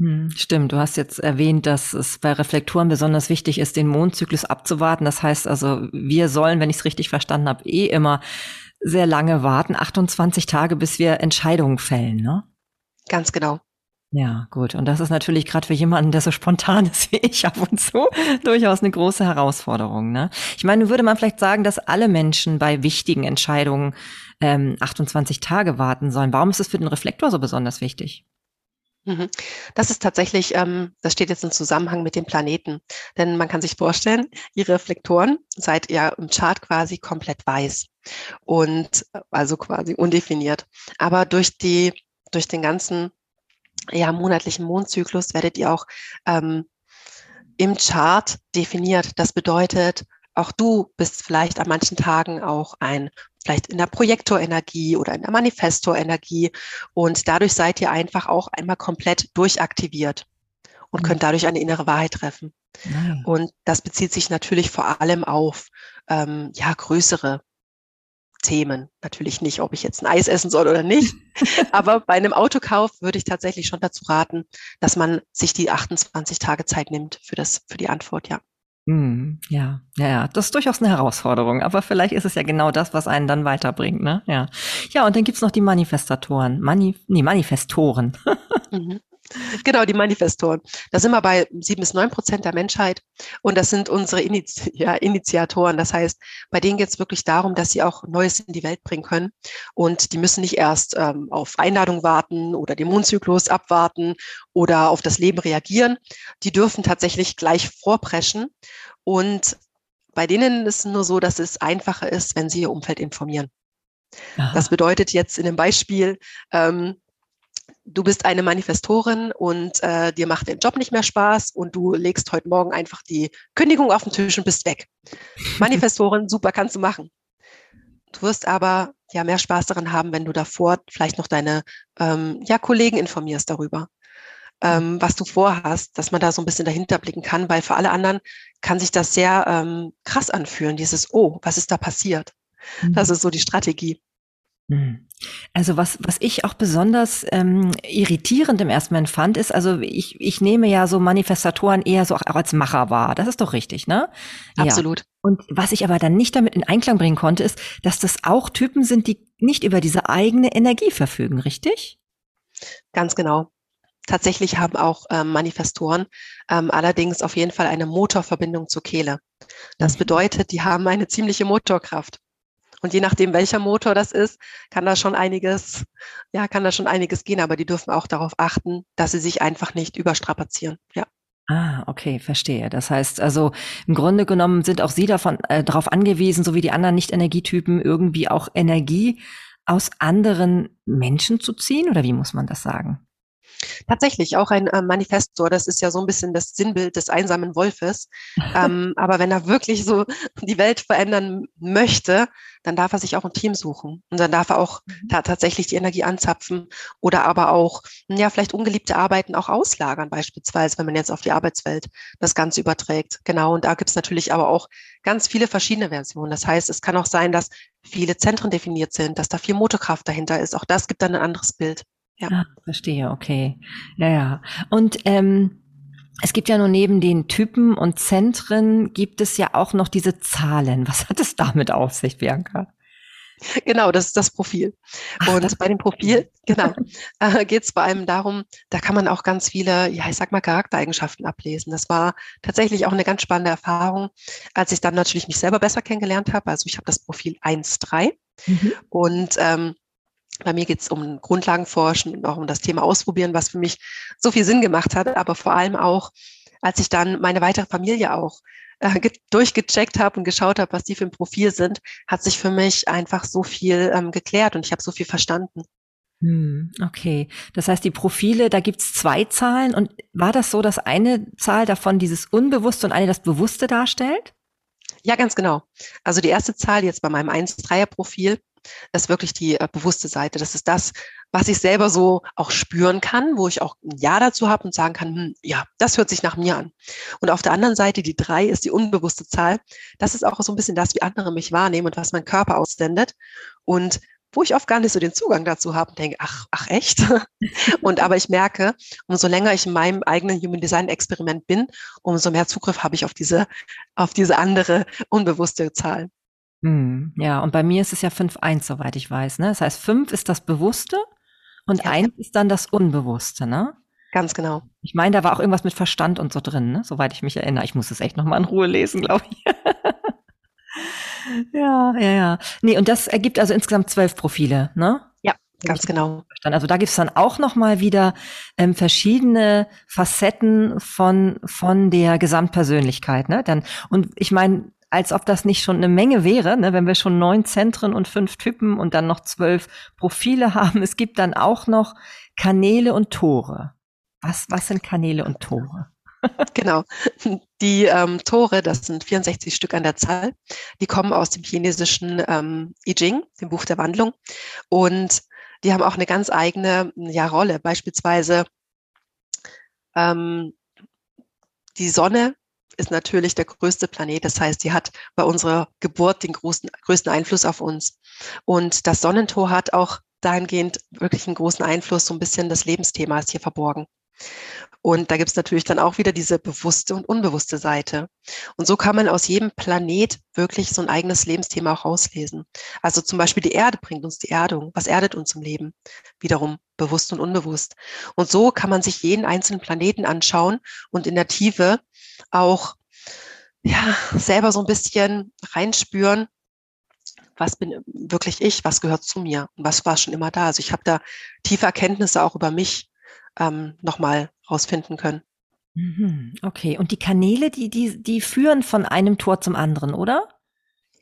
Hm, stimmt, du hast jetzt erwähnt, dass es bei Reflektoren besonders wichtig ist, den Mondzyklus abzuwarten. Das heißt also, wir sollen, wenn ich es richtig verstanden habe, eh immer sehr lange warten, 28 Tage, bis wir Entscheidungen fällen, ne? Ganz genau. Ja, gut. Und das ist natürlich gerade für jemanden, der so spontan ist wie ich ab und zu, durchaus eine große Herausforderung. Ne? Ich meine, würde man vielleicht sagen, dass alle Menschen bei wichtigen Entscheidungen ähm, 28 Tage warten sollen. Warum ist es für den Reflektor so besonders wichtig? Mhm. Das ist tatsächlich, ähm, das steht jetzt im Zusammenhang mit dem Planeten. Denn man kann sich vorstellen, Ihre Reflektoren seid ihr im Chart quasi komplett weiß und also quasi undefiniert. Aber durch die, durch den ganzen ja, monatlichen Mondzyklus werdet ihr auch ähm, im Chart definiert. Das bedeutet, auch du bist vielleicht an manchen Tagen auch ein vielleicht in der Projektorenergie oder in der Manifestorenergie. Und dadurch seid ihr einfach auch einmal komplett durchaktiviert und könnt dadurch eine innere Wahrheit treffen. Nein. Und das bezieht sich natürlich vor allem auf ähm, ja, größere Themen. Natürlich nicht, ob ich jetzt ein Eis essen soll oder nicht. Aber bei einem Autokauf würde ich tatsächlich schon dazu raten, dass man sich die 28 Tage Zeit nimmt für das, für die Antwort, ja. Hm, ja, ja, ja, das ist durchaus eine Herausforderung, aber vielleicht ist es ja genau das, was einen dann weiterbringt, ne? Ja. Ja, und dann gibt's noch die Manifestatoren. Mani nee, Manifestoren. mhm. Genau, die Manifestoren. Da sind wir bei sieben bis neun Prozent der Menschheit. Und das sind unsere Initi ja, Initiatoren. Das heißt, bei denen geht es wirklich darum, dass sie auch Neues in die Welt bringen können. Und die müssen nicht erst ähm, auf Einladung warten oder den Mondzyklus abwarten oder auf das Leben reagieren. Die dürfen tatsächlich gleich vorpreschen. Und bei denen ist es nur so, dass es einfacher ist, wenn sie ihr Umfeld informieren. Aha. Das bedeutet jetzt in dem Beispiel, ähm, du bist eine Manifestorin und äh, dir macht der Job nicht mehr Spaß und du legst heute Morgen einfach die Kündigung auf den Tisch und bist weg. Manifestorin, super, kannst du machen. Du wirst aber ja mehr Spaß daran haben, wenn du davor vielleicht noch deine ähm, ja, Kollegen informierst darüber, ähm, was du vorhast, dass man da so ein bisschen dahinter blicken kann, weil für alle anderen kann sich das sehr ähm, krass anfühlen, dieses, oh, was ist da passiert? Das mhm. ist so die Strategie. Hm. Also was, was ich auch besonders ähm, irritierend im ersten Moment fand, ist, also ich, ich nehme ja so Manifestatoren eher so auch als Macher wahr. Das ist doch richtig, ne? Absolut. Ja. Und was ich aber dann nicht damit in Einklang bringen konnte, ist, dass das auch Typen sind, die nicht über diese eigene Energie verfügen, richtig? Ganz genau. Tatsächlich haben auch ähm, Manifestoren ähm, allerdings auf jeden Fall eine Motorverbindung zur Kehle. Das mhm. bedeutet, die haben eine ziemliche Motorkraft. Und je nachdem, welcher Motor das ist, kann da schon einiges, ja, kann da schon einiges gehen. Aber die dürfen auch darauf achten, dass sie sich einfach nicht überstrapazieren. Ja. Ah, okay, verstehe. Das heißt also, im Grunde genommen sind auch Sie davon äh, darauf angewiesen, so wie die anderen Nicht-Energietypen, irgendwie auch Energie aus anderen Menschen zu ziehen? Oder wie muss man das sagen? Tatsächlich auch ein äh, Manifestor, das ist ja so ein bisschen das Sinnbild des einsamen Wolfes. ähm, aber wenn er wirklich so die Welt verändern möchte, dann darf er sich auch ein Team suchen. Und dann darf er auch mhm. da tatsächlich die Energie anzapfen oder aber auch, ja, vielleicht ungeliebte Arbeiten auch auslagern, beispielsweise, wenn man jetzt auf die Arbeitswelt das Ganze überträgt. Genau. Und da gibt es natürlich aber auch ganz viele verschiedene Versionen. Das heißt, es kann auch sein, dass viele Zentren definiert sind, dass da viel Motorkraft dahinter ist. Auch das gibt dann ein anderes Bild. Ja. Ah, verstehe, okay. Ja, ja. Und ähm, es gibt ja nur neben den Typen und Zentren gibt es ja auch noch diese Zahlen. Was hat es damit auf sich, Bianca? Genau, das ist das Profil. Ach, und das bei dem Profil, genau, äh, geht es vor allem darum, da kann man auch ganz viele, ja, ich sag mal, Charaktereigenschaften ablesen. Das war tatsächlich auch eine ganz spannende Erfahrung, als ich dann natürlich mich selber besser kennengelernt habe. Also ich habe das Profil 1.3 mhm. und ähm, bei mir geht es um Grundlagenforschen und auch um das Thema Ausprobieren, was für mich so viel Sinn gemacht hat, aber vor allem auch, als ich dann meine weitere Familie auch äh, durchgecheckt habe und geschaut habe, was die für ein Profil sind, hat sich für mich einfach so viel ähm, geklärt und ich habe so viel verstanden. Hm, okay. Das heißt, die Profile, da gibt's zwei Zahlen. Und war das so, dass eine Zahl davon dieses Unbewusste und eine das Bewusste darstellt? Ja, ganz genau. Also die erste Zahl jetzt bei meinem 1-3er-Profil ist wirklich die äh, bewusste Seite. Das ist das, was ich selber so auch spüren kann, wo ich auch ein Ja dazu habe und sagen kann, hm, ja, das hört sich nach mir an. Und auf der anderen Seite, die drei ist die unbewusste Zahl. Das ist auch so ein bisschen das, wie andere mich wahrnehmen und was mein Körper aussendet. Und wo ich oft gar nicht so den Zugang dazu habe und denke, ach, ach echt? und aber ich merke, umso länger ich in meinem eigenen Human Design Experiment bin, umso mehr Zugriff habe ich auf diese, auf diese andere unbewusste Zahl. Hm, ja, und bei mir ist es ja 5-1, soweit ich weiß. Ne? Das heißt, 5 ist das Bewusste und ja, 1 ist dann das Unbewusste, ne? Ganz genau. Ich meine, da war auch irgendwas mit Verstand und so drin, ne? soweit ich mich erinnere. Ich muss es echt nochmal in Ruhe lesen, glaube ich. Ja, ja, ja. Nee, und das ergibt also insgesamt zwölf Profile, ne? Ja, ganz genau. Also da gibt's dann auch nochmal wieder ähm, verschiedene Facetten von, von der Gesamtpersönlichkeit, ne? Dann, und ich meine, als ob das nicht schon eine Menge wäre, ne, wenn wir schon neun Zentren und fünf Typen und dann noch zwölf Profile haben. Es gibt dann auch noch Kanäle und Tore. Was, was sind Kanäle und Tore? genau. Die ähm, Tore, das sind 64 Stück an der Zahl, die kommen aus dem chinesischen ähm, I Ching, dem Buch der Wandlung. Und die haben auch eine ganz eigene ja, Rolle. Beispielsweise ähm, die Sonne ist natürlich der größte Planet. Das heißt, die hat bei unserer Geburt den großen, größten Einfluss auf uns. Und das Sonnentor hat auch dahingehend wirklich einen großen Einfluss. So ein bisschen das Lebensthema ist hier verborgen. Und da gibt es natürlich dann auch wieder diese bewusste und unbewusste Seite. Und so kann man aus jedem Planet wirklich so ein eigenes Lebensthema auch rauslesen. Also zum Beispiel die Erde bringt uns die Erdung. Was erdet uns im Leben? Wiederum bewusst und unbewusst. Und so kann man sich jeden einzelnen Planeten anschauen und in der Tiefe auch ja, selber so ein bisschen reinspüren, was bin wirklich ich, was gehört zu mir und was war schon immer da. Also ich habe da tiefe Erkenntnisse auch über mich ähm, nochmal rausfinden können. Mhm, okay, und die Kanäle, die, die, die führen von einem Tor zum anderen, oder?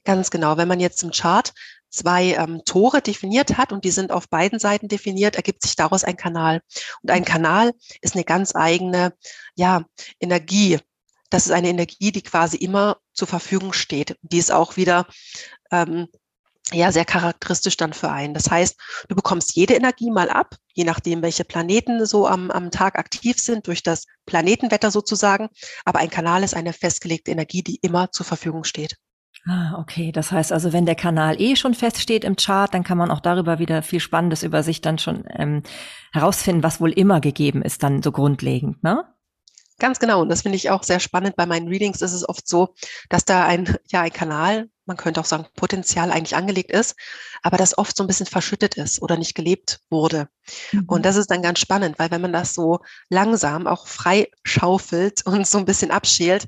Ganz genau. Wenn man jetzt im Chart zwei ähm, Tore definiert hat und die sind auf beiden Seiten definiert, ergibt sich daraus ein Kanal. Und ein Kanal ist eine ganz eigene, ja, Energie. Das ist eine Energie, die quasi immer zur Verfügung steht. Die ist auch wieder ähm, ja sehr charakteristisch dann für einen. Das heißt, du bekommst jede Energie mal ab, je nachdem, welche Planeten so am, am Tag aktiv sind, durch das Planetenwetter sozusagen. Aber ein Kanal ist eine festgelegte Energie, die immer zur Verfügung steht. Ah, okay. Das heißt also, wenn der Kanal eh schon feststeht im Chart, dann kann man auch darüber wieder viel Spannendes über sich dann schon ähm, herausfinden, was wohl immer gegeben ist, dann so grundlegend, ne? Ganz genau. Und das finde ich auch sehr spannend. Bei meinen Readings ist es oft so, dass da ein, ja, ein Kanal, man könnte auch sagen, Potenzial eigentlich angelegt ist, aber das oft so ein bisschen verschüttet ist oder nicht gelebt wurde. Mhm. Und das ist dann ganz spannend, weil wenn man das so langsam auch frei schaufelt und so ein bisschen abschält,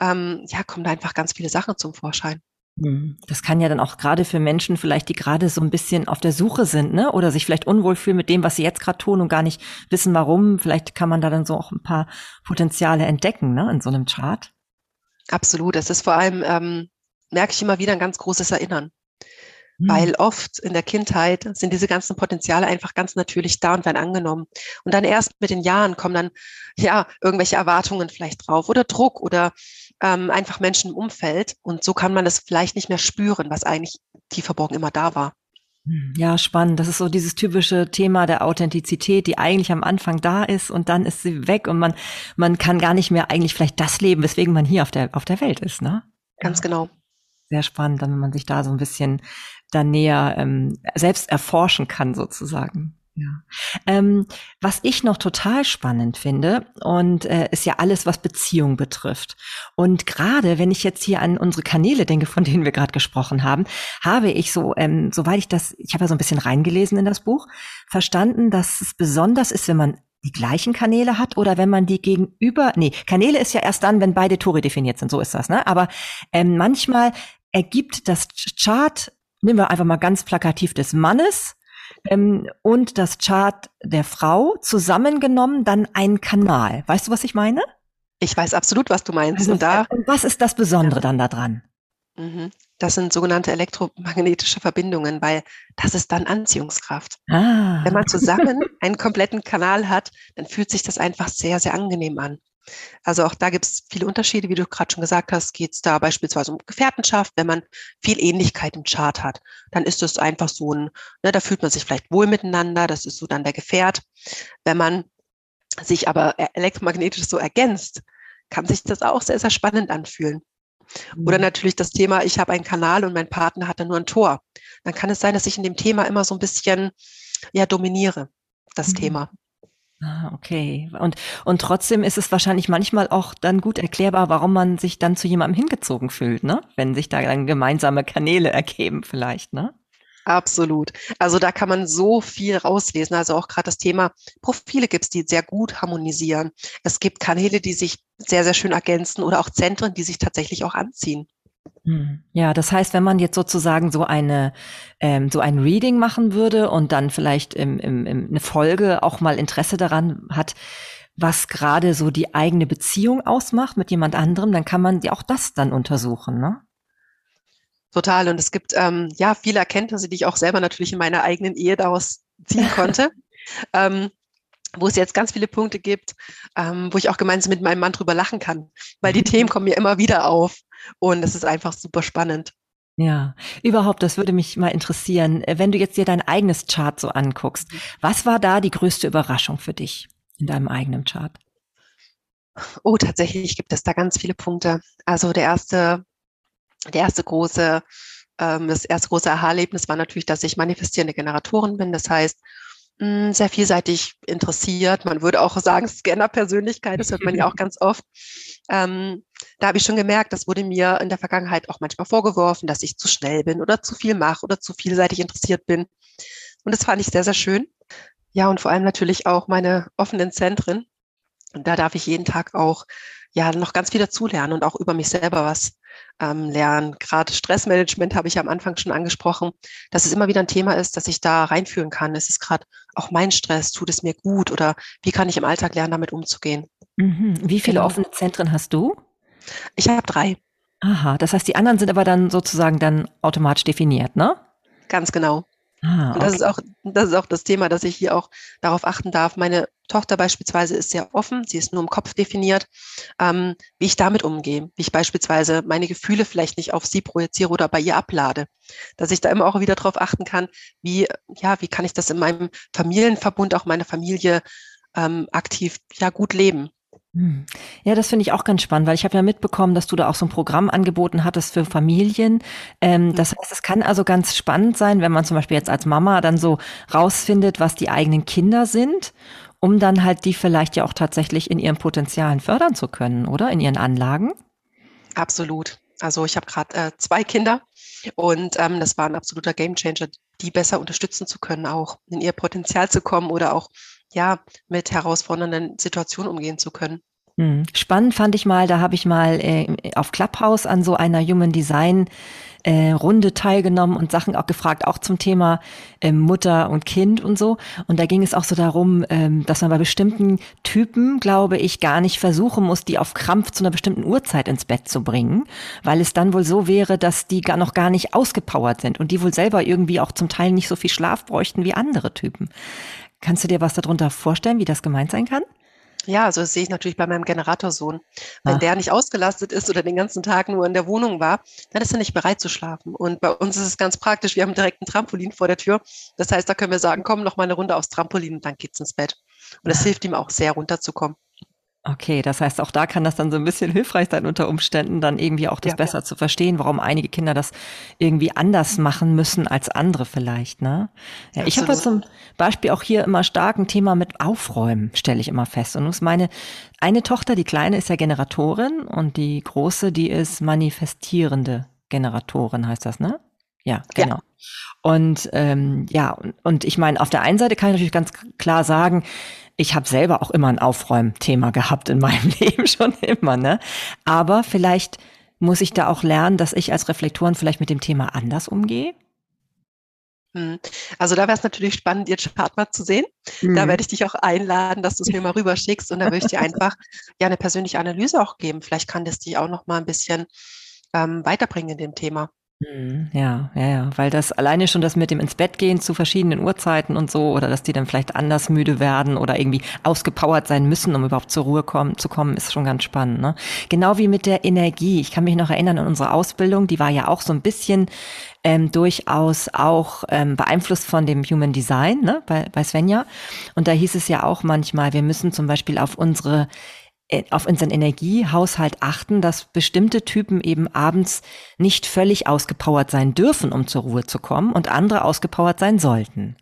ähm, ja, kommen da einfach ganz viele Sachen zum Vorschein. Hm. Das kann ja dann auch gerade für Menschen vielleicht, die gerade so ein bisschen auf der Suche sind, ne? Oder sich vielleicht unwohl fühlen mit dem, was sie jetzt gerade tun und gar nicht wissen, warum. Vielleicht kann man da dann so auch ein paar Potenziale entdecken, ne? In so einem Chart. Absolut. Es ist vor allem, ähm, merke ich immer wieder ein ganz großes Erinnern. Mhm. Weil oft in der Kindheit sind diese ganzen Potenziale einfach ganz natürlich da und werden angenommen. Und dann erst mit den Jahren kommen dann ja irgendwelche Erwartungen vielleicht drauf oder Druck oder ähm, einfach Menschen im Umfeld. Und so kann man das vielleicht nicht mehr spüren, was eigentlich tief verborgen immer da war. Hm, ja, spannend. Das ist so dieses typische Thema der Authentizität, die eigentlich am Anfang da ist und dann ist sie weg und man, man kann gar nicht mehr eigentlich vielleicht das leben, weswegen man hier auf der, auf der Welt ist, ne? Ganz genau. Sehr spannend, dann, wenn man sich da so ein bisschen dann näher ähm, selbst erforschen kann, sozusagen. Ja. Ähm, was ich noch total spannend finde und äh, ist ja alles, was Beziehung betrifft. Und gerade wenn ich jetzt hier an unsere Kanäle denke, von denen wir gerade gesprochen haben, habe ich so, ähm, soweit ich das, ich habe ja so ein bisschen reingelesen in das Buch, verstanden, dass es besonders ist, wenn man die gleichen Kanäle hat oder wenn man die gegenüber, nee, Kanäle ist ja erst dann, wenn beide Tore definiert sind, so ist das, ne? Aber ähm, manchmal ergibt das Chart, nehmen wir einfach mal ganz plakativ des Mannes, ähm, und das Chart der Frau zusammengenommen dann ein Kanal. Weißt du, was ich meine? Ich weiß absolut, was du meinst. Also, und da, und was ist das Besondere dann daran? Mhm. Das sind sogenannte elektromagnetische Verbindungen, weil das ist dann Anziehungskraft. Ah. Wenn man zusammen einen kompletten Kanal hat, dann fühlt sich das einfach sehr, sehr angenehm an. Also auch da gibt es viele Unterschiede, wie du gerade schon gesagt hast, geht es da beispielsweise um Gefährtenschaft, wenn man viel Ähnlichkeit im Chart hat, dann ist es einfach so ein, ne, da fühlt man sich vielleicht wohl miteinander, das ist so dann der Gefährt. Wenn man sich aber e-, elektromagnetisch so ergänzt, kann sich das auch sehr, sehr spannend anfühlen. Oder mhm. natürlich das Thema, ich habe einen Kanal und mein Partner hat dann nur ein Tor. Dann kann es sein, dass ich in dem Thema immer so ein bisschen ja dominiere, das mhm. Thema. Ah, okay. Und, und trotzdem ist es wahrscheinlich manchmal auch dann gut erklärbar, warum man sich dann zu jemandem hingezogen fühlt, ne? Wenn sich da dann gemeinsame Kanäle ergeben vielleicht, ne? Absolut. Also da kann man so viel rauslesen. Also auch gerade das Thema Profile gibt es, die sehr gut harmonisieren. Es gibt Kanäle, die sich sehr, sehr schön ergänzen oder auch Zentren, die sich tatsächlich auch anziehen. Hm. Ja, das heißt, wenn man jetzt sozusagen so eine ähm, so ein Reading machen würde und dann vielleicht im, im, im eine Folge auch mal Interesse daran hat, was gerade so die eigene Beziehung ausmacht mit jemand anderem, dann kann man ja auch das dann untersuchen, ne? Total. Und es gibt ähm, ja viele Erkenntnisse, die ich auch selber natürlich in meiner eigenen Ehe daraus ziehen konnte. ähm, wo es jetzt ganz viele Punkte gibt, ähm, wo ich auch gemeinsam mit meinem Mann drüber lachen kann, weil die Themen kommen mir immer wieder auf und es ist einfach super spannend. Ja, überhaupt, das würde mich mal interessieren. Wenn du jetzt dir dein eigenes Chart so anguckst, mhm. was war da die größte Überraschung für dich in deinem eigenen Chart? Oh, tatsächlich gibt es da ganz viele Punkte. Also der erste der erste große, ähm, das erste große Aha-Erlebnis war natürlich, dass ich manifestierende Generatorin bin. Das heißt, sehr vielseitig interessiert. Man würde auch sagen, Scanner-Persönlichkeit, das hört man ja auch ganz oft. Ähm, da habe ich schon gemerkt, das wurde mir in der Vergangenheit auch manchmal vorgeworfen, dass ich zu schnell bin oder zu viel mache oder zu vielseitig interessiert bin. Und das fand ich sehr, sehr schön. Ja, und vor allem natürlich auch meine offenen Zentren. Und da darf ich jeden Tag auch ja noch ganz viel dazulernen und auch über mich selber was ähm, lernen. Gerade Stressmanagement habe ich ja am Anfang schon angesprochen, dass es immer wieder ein Thema ist, dass ich da reinführen kann. Es ist gerade auch mein Stress, tut es mir gut oder wie kann ich im Alltag lernen, damit umzugehen. Mhm. Wie viele genau. offene Zentren hast du? Ich habe drei. Aha, das heißt, die anderen sind aber dann sozusagen dann automatisch definiert, ne? Ganz genau. Ah, okay. Und das ist auch, das ist auch das Thema, dass ich hier auch darauf achten darf. Meine Tochter beispielsweise ist sehr offen, sie ist nur im Kopf definiert, ähm, wie ich damit umgehe, wie ich beispielsweise meine Gefühle vielleicht nicht auf sie projiziere oder bei ihr ablade. Dass ich da immer auch wieder darauf achten kann, wie, ja, wie kann ich das in meinem Familienverbund, auch meiner Familie ähm, aktiv ja gut leben. Hm. Ja, das finde ich auch ganz spannend, weil ich habe ja mitbekommen, dass du da auch so ein Programm angeboten hattest für Familien. Ähm, mhm. das heißt, es kann also ganz spannend sein, wenn man zum Beispiel jetzt als Mama dann so rausfindet, was die eigenen Kinder sind, um dann halt die vielleicht ja auch tatsächlich in ihren Potenzialen fördern zu können, oder? In ihren Anlagen? Absolut. Also ich habe gerade äh, zwei Kinder und ähm, das war ein absoluter Gamechanger, die besser unterstützen zu können, auch in ihr Potenzial zu kommen oder auch ja, mit herausfordernden Situationen umgehen zu können. Hm. Spannend fand ich mal, da habe ich mal äh, auf Clubhouse an so einer Human Design äh, Runde teilgenommen und Sachen auch gefragt, auch zum Thema äh, Mutter und Kind und so. Und da ging es auch so darum, ähm, dass man bei bestimmten Typen, glaube ich, gar nicht versuchen muss, die auf Krampf zu einer bestimmten Uhrzeit ins Bett zu bringen, weil es dann wohl so wäre, dass die gar noch gar nicht ausgepowert sind und die wohl selber irgendwie auch zum Teil nicht so viel Schlaf bräuchten wie andere Typen. Kannst du dir was darunter vorstellen, wie das gemeint sein kann? Ja, also das sehe ich natürlich bei meinem Generatorsohn. Wenn Ach. der nicht ausgelastet ist oder den ganzen Tag nur in der Wohnung war, dann ist er nicht bereit zu schlafen. Und bei uns ist es ganz praktisch. Wir haben direkt ein Trampolin vor der Tür. Das heißt, da können wir sagen, komm noch mal eine Runde aufs Trampolin und dann geht's ins Bett. Und das hilft ihm auch sehr runterzukommen. Okay, das heißt, auch da kann das dann so ein bisschen hilfreich sein unter Umständen, dann irgendwie auch das ja, besser ja. zu verstehen, warum einige Kinder das irgendwie anders machen müssen als andere vielleicht. Ne? Ja, ich habe zum Beispiel auch hier immer stark ein Thema mit Aufräumen, stelle ich immer fest. Und meine eine Tochter, die kleine, ist ja Generatorin und die große, die ist manifestierende Generatorin, heißt das, ne? Ja, genau. Ja. Und ähm, ja, und, und ich meine, auf der einen Seite kann ich natürlich ganz klar sagen, ich habe selber auch immer ein Aufräumthema gehabt in meinem Leben, schon immer, ne? Aber vielleicht muss ich da auch lernen, dass ich als Reflektoren vielleicht mit dem Thema anders umgehe. Hm. Also da wäre es natürlich spannend, ihr Chart mal zu sehen. Mhm. Da werde ich dich auch einladen, dass du es mir mal rüberschickst und da würde ich dir einfach ja eine persönliche Analyse auch geben. Vielleicht kann das dich auch noch mal ein bisschen ähm, weiterbringen in dem Thema. Mhm, ja, ja, ja, weil das alleine schon das mit dem ins Bett gehen zu verschiedenen Uhrzeiten und so, oder dass die dann vielleicht anders müde werden oder irgendwie ausgepowert sein müssen, um überhaupt zur Ruhe kommen, zu kommen, ist schon ganz spannend. Ne? Genau wie mit der Energie. Ich kann mich noch erinnern an unsere Ausbildung, die war ja auch so ein bisschen ähm, durchaus auch ähm, beeinflusst von dem Human Design ne, bei, bei Svenja. Und da hieß es ja auch manchmal, wir müssen zum Beispiel auf unsere auf unseren Energiehaushalt achten, dass bestimmte Typen eben abends nicht völlig ausgepowert sein dürfen, um zur Ruhe zu kommen und andere ausgepowert sein sollten.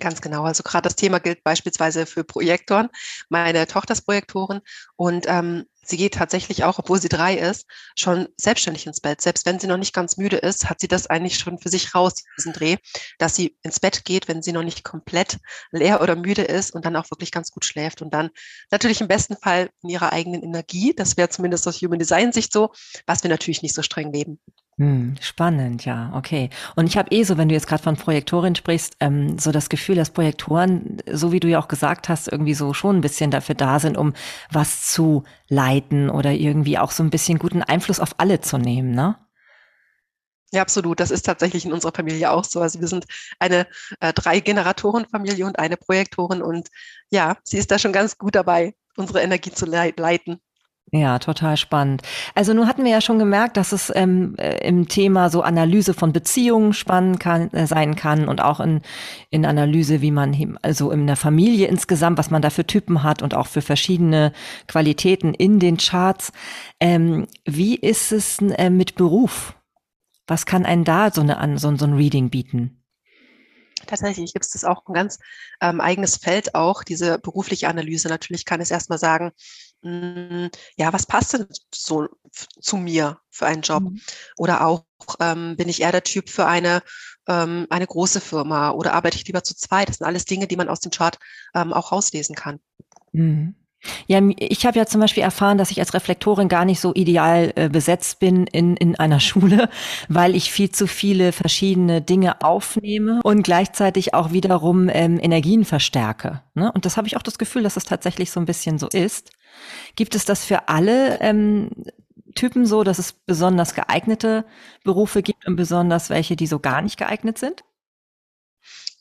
Ganz genau. Also gerade das Thema gilt beispielsweise für Projektoren. Meine Tochter ist Projektorin und ähm, sie geht tatsächlich auch, obwohl sie drei ist, schon selbstständig ins Bett. Selbst wenn sie noch nicht ganz müde ist, hat sie das eigentlich schon für sich raus, diesen Dreh, dass sie ins Bett geht, wenn sie noch nicht komplett leer oder müde ist und dann auch wirklich ganz gut schläft. Und dann natürlich im besten Fall in ihrer eigenen Energie. Das wäre zumindest aus Human Design Sicht so, was wir natürlich nicht so streng leben. Hm, spannend, ja, okay. Und ich habe eh so, wenn du jetzt gerade von Projektorin sprichst, ähm, so das Gefühl, dass Projektoren, so wie du ja auch gesagt hast, irgendwie so schon ein bisschen dafür da sind, um was zu leiten oder irgendwie auch so ein bisschen guten Einfluss auf alle zu nehmen, ne? Ja, absolut. Das ist tatsächlich in unserer Familie auch so. Also wir sind eine äh, drei Generatorenfamilie und eine Projektorin und ja, sie ist da schon ganz gut dabei, unsere Energie zu leiten. Ja, total spannend. Also nun hatten wir ja schon gemerkt, dass es ähm, äh, im Thema so Analyse von Beziehungen spannend kann, äh, sein kann und auch in, in Analyse, wie man also in der Familie insgesamt, was man da für Typen hat und auch für verschiedene Qualitäten in den Charts. Ähm, wie ist es äh, mit Beruf? Was kann einen da so, eine, so, so ein Reading bieten? Tatsächlich gibt es das auch ein ganz ähm, eigenes Feld auch, diese berufliche Analyse. Natürlich kann es erstmal sagen, ja, was passt denn so zu mir für einen Job? Mhm. Oder auch, ähm, bin ich eher der Typ für eine, ähm, eine große Firma oder arbeite ich lieber zu zweit? Das sind alles Dinge, die man aus dem Chart ähm, auch rauslesen kann. Mhm. Ja, ich habe ja zum Beispiel erfahren, dass ich als Reflektorin gar nicht so ideal äh, besetzt bin in, in einer Schule, weil ich viel zu viele verschiedene Dinge aufnehme und gleichzeitig auch wiederum ähm, Energien verstärke. Ne? Und das habe ich auch das Gefühl, dass es tatsächlich so ein bisschen so ist. Gibt es das für alle ähm, Typen so, dass es besonders geeignete Berufe gibt und besonders welche, die so gar nicht geeignet sind?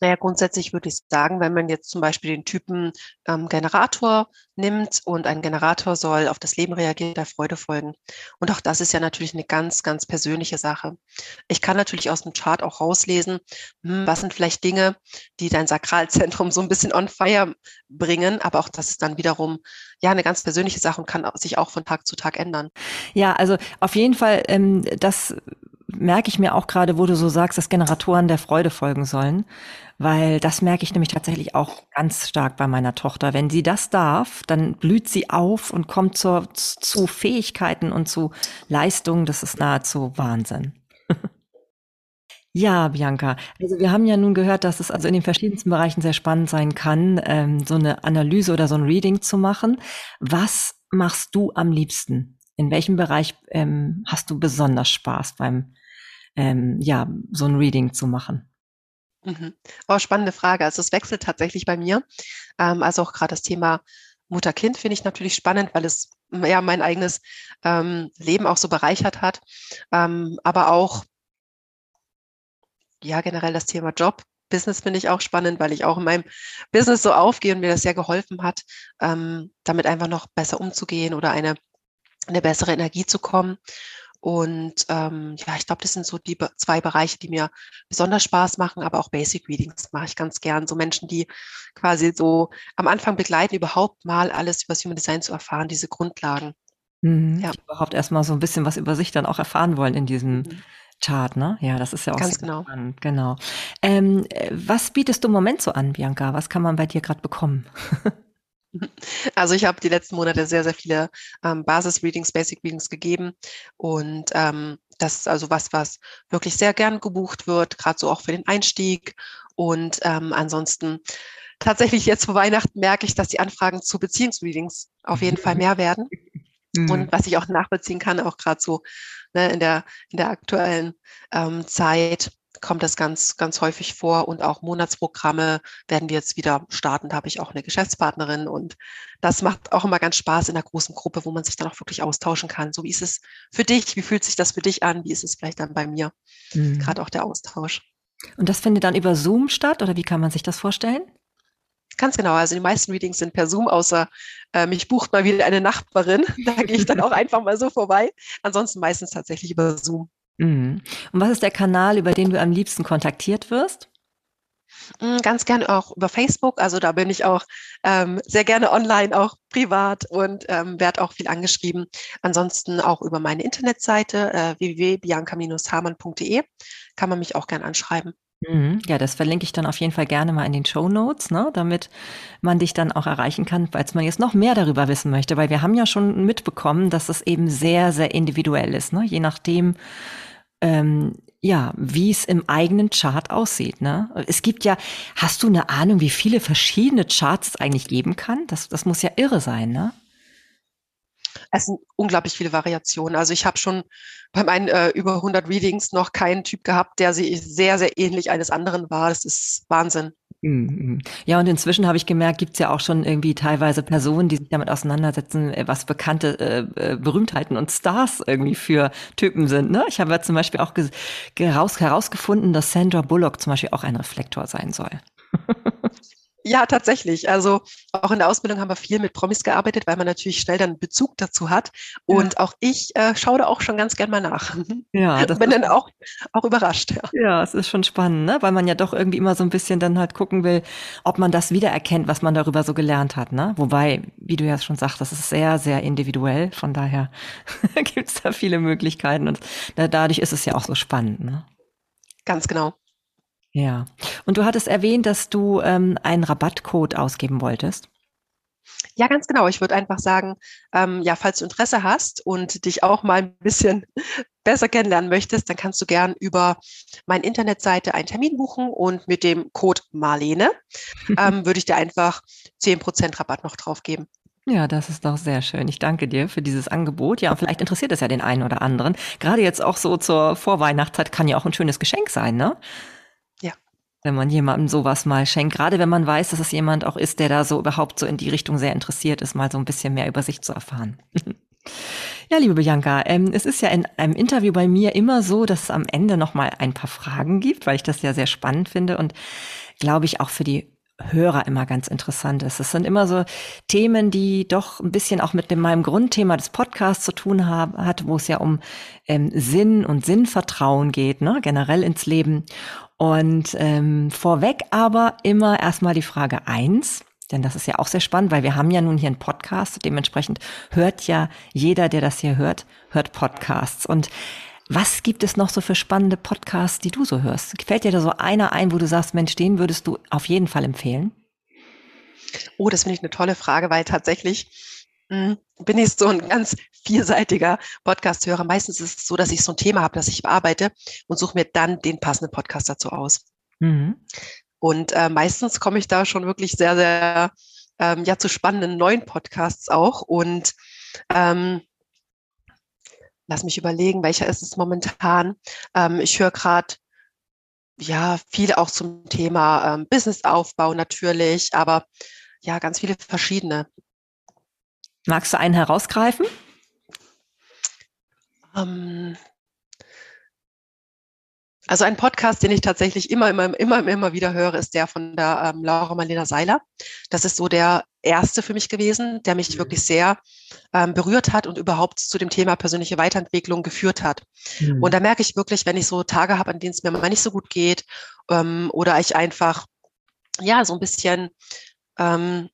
Naja, grundsätzlich würde ich sagen, wenn man jetzt zum Beispiel den Typen ähm, Generator nimmt und ein Generator soll auf das Leben reagieren, der Freude folgen. Und auch das ist ja natürlich eine ganz, ganz persönliche Sache. Ich kann natürlich aus dem Chart auch rauslesen, hm, was sind vielleicht Dinge, die dein Sakralzentrum so ein bisschen on fire bringen, aber auch das ist dann wiederum ja eine ganz persönliche Sache und kann sich auch von Tag zu Tag ändern. Ja, also auf jeden Fall, ähm, das merke ich mir auch gerade, wo du so sagst, dass Generatoren der Freude folgen sollen, weil das merke ich nämlich tatsächlich auch ganz stark bei meiner Tochter. Wenn sie das darf, dann blüht sie auf und kommt zur, zu Fähigkeiten und zu Leistungen. Das ist nahezu Wahnsinn. Ja, Bianca. Also wir haben ja nun gehört, dass es also in den verschiedensten Bereichen sehr spannend sein kann, ähm, so eine Analyse oder so ein Reading zu machen. Was machst du am liebsten? In welchem Bereich ähm, hast du besonders Spaß beim ähm, ja, so ein Reading zu machen? Mhm. Oh, spannende Frage. Also es wechselt tatsächlich bei mir. Ähm, also auch gerade das Thema Mutter-Kind finde ich natürlich spannend, weil es ja mein eigenes ähm, Leben auch so bereichert hat. Ähm, aber auch ja generell das Thema Job. Business finde ich auch spannend, weil ich auch in meinem Business so aufgehe und mir das sehr geholfen hat, ähm, damit einfach noch besser umzugehen oder eine, eine bessere Energie zu kommen. Und ähm, ja, ich glaube, das sind so die zwei Bereiche, die mir besonders Spaß machen, aber auch Basic Readings mache ich ganz gern. So Menschen, die quasi so am Anfang begleiten, überhaupt mal alles über das Human Design zu erfahren, diese Grundlagen. Mhm, ja. Die überhaupt erstmal so ein bisschen was über sich dann auch erfahren wollen in diesem mhm. Chart, ne? Ja, das ist ja auch ganz genau. spannend. Genau. Ähm, äh, was bietest du im Moment so an, Bianca? Was kann man bei dir gerade bekommen? Also ich habe die letzten Monate sehr, sehr viele ähm, Basis-Readings, Basic-Readings gegeben und ähm, das ist also was, was wirklich sehr gern gebucht wird, gerade so auch für den Einstieg und ähm, ansonsten tatsächlich jetzt vor Weihnachten merke ich, dass die Anfragen zu Beziehungsreadings auf jeden Fall mehr werden. Mhm. Und was ich auch nachvollziehen kann, auch gerade so ne, in, der, in der aktuellen ähm, Zeit, kommt das ganz, ganz häufig vor und auch Monatsprogramme werden wir jetzt wieder starten. Da habe ich auch eine Geschäftspartnerin und das macht auch immer ganz Spaß in einer großen Gruppe, wo man sich dann auch wirklich austauschen kann. So wie ist es für dich? Wie fühlt sich das für dich an? Wie ist es vielleicht dann bei mir? Mhm. Gerade auch der Austausch. Und das findet dann über Zoom statt oder wie kann man sich das vorstellen? Ganz genau. Also die meisten Readings sind per Zoom, außer äh, mich bucht mal wieder eine Nachbarin. Da gehe ich dann auch einfach mal so vorbei. Ansonsten meistens tatsächlich über Zoom. Mhm. Und was ist der Kanal, über den du am liebsten kontaktiert wirst? Mm, ganz gerne auch über Facebook. Also da bin ich auch ähm, sehr gerne online, auch privat und ähm, werde auch viel angeschrieben. Ansonsten auch über meine Internetseite äh, www.bianca-hamann.de kann man mich auch gern anschreiben. Mhm. Ja, das verlinke ich dann auf jeden Fall gerne mal in den Show Notes, ne, damit man dich dann auch erreichen kann, falls man jetzt noch mehr darüber wissen möchte, weil wir haben ja schon mitbekommen, dass es eben sehr, sehr individuell ist, ne, je nachdem, ähm, ja, wie es im eigenen Chart aussieht. Ne? Es gibt ja, hast du eine Ahnung, wie viele verschiedene Charts es eigentlich geben kann? Das, das muss ja irre sein, ne? Es sind unglaublich viele Variationen. Also ich habe schon bei meinen äh, über 100 Readings noch keinen Typ gehabt, der sehr, sehr ähnlich eines anderen war. Das ist Wahnsinn. Mhm. Ja, und inzwischen habe ich gemerkt, gibt es ja auch schon irgendwie teilweise Personen, die sich damit auseinandersetzen, äh, was bekannte äh, äh, Berühmtheiten und Stars irgendwie für Typen sind. Ne? Ich habe ja zum Beispiel auch herausgefunden, dass Sandra Bullock zum Beispiel auch ein Reflektor sein soll. Ja, tatsächlich. Also auch in der Ausbildung haben wir viel mit Promis gearbeitet, weil man natürlich schnell dann Bezug dazu hat. Und ja. auch ich äh, schaue da auch schon ganz gern mal nach. Ja, das bin dann auch, auch überrascht. Ja. ja, es ist schon spannend, ne? weil man ja doch irgendwie immer so ein bisschen dann halt gucken will, ob man das wiedererkennt, was man darüber so gelernt hat. Ne? Wobei, wie du ja schon sagst, das ist sehr, sehr individuell. Von daher gibt es da viele Möglichkeiten und dadurch ist es ja auch so spannend. Ne? Ganz genau. Ja. Und du hattest erwähnt, dass du ähm, einen Rabattcode ausgeben wolltest. Ja, ganz genau. Ich würde einfach sagen, ähm, ja, falls du Interesse hast und dich auch mal ein bisschen besser kennenlernen möchtest, dann kannst du gern über meine Internetseite einen Termin buchen und mit dem Code Marlene ähm, würde ich dir einfach 10% Rabatt noch drauf geben. Ja, das ist doch sehr schön. Ich danke dir für dieses Angebot. Ja, vielleicht interessiert es ja den einen oder anderen. Gerade jetzt auch so zur Vorweihnachtszeit kann ja auch ein schönes Geschenk sein, ne? Wenn man jemandem sowas mal schenkt, gerade wenn man weiß, dass es jemand auch ist, der da so überhaupt so in die Richtung sehr interessiert ist, mal so ein bisschen mehr über sich zu erfahren. ja, liebe Bianca, ähm, es ist ja in einem Interview bei mir immer so, dass es am Ende noch mal ein paar Fragen gibt, weil ich das ja sehr spannend finde und glaube ich auch für die Hörer immer ganz interessant ist. Es sind immer so Themen, die doch ein bisschen auch mit dem, meinem Grundthema des Podcasts zu tun haben, hat, wo es ja um ähm, Sinn und Sinnvertrauen geht, ne, generell ins Leben. Und ähm, vorweg aber immer erstmal die Frage eins, denn das ist ja auch sehr spannend, weil wir haben ja nun hier einen Podcast, dementsprechend hört ja jeder, der das hier hört, hört Podcasts. Und was gibt es noch so für spannende Podcasts, die du so hörst? Fällt dir da so einer ein, wo du sagst, Mensch, den würdest du auf jeden Fall empfehlen? Oh, das finde ich eine tolle Frage, weil tatsächlich bin ich so ein ganz vielseitiger Podcast-Hörer. Meistens ist es so, dass ich so ein Thema habe, das ich bearbeite und suche mir dann den passenden Podcast dazu aus. Mhm. Und äh, meistens komme ich da schon wirklich sehr, sehr ähm, ja zu spannenden neuen Podcasts auch. Und ähm, lass mich überlegen, welcher ist es momentan? Ähm, ich höre gerade ja viel auch zum Thema ähm, Businessaufbau natürlich, aber ja ganz viele verschiedene. Magst du einen herausgreifen? Ähm, also ein Podcast, den ich tatsächlich immer, immer, immer, immer wieder höre, ist der von der ähm, Laura Marlena Seiler. Das ist so der erste für mich gewesen, der mich mhm. wirklich sehr ähm, berührt hat und überhaupt zu dem Thema persönliche Weiterentwicklung geführt hat. Mhm. Und da merke ich wirklich, wenn ich so Tage habe, an denen es mir mal nicht so gut geht ähm, oder ich einfach ja so ein bisschen ähm,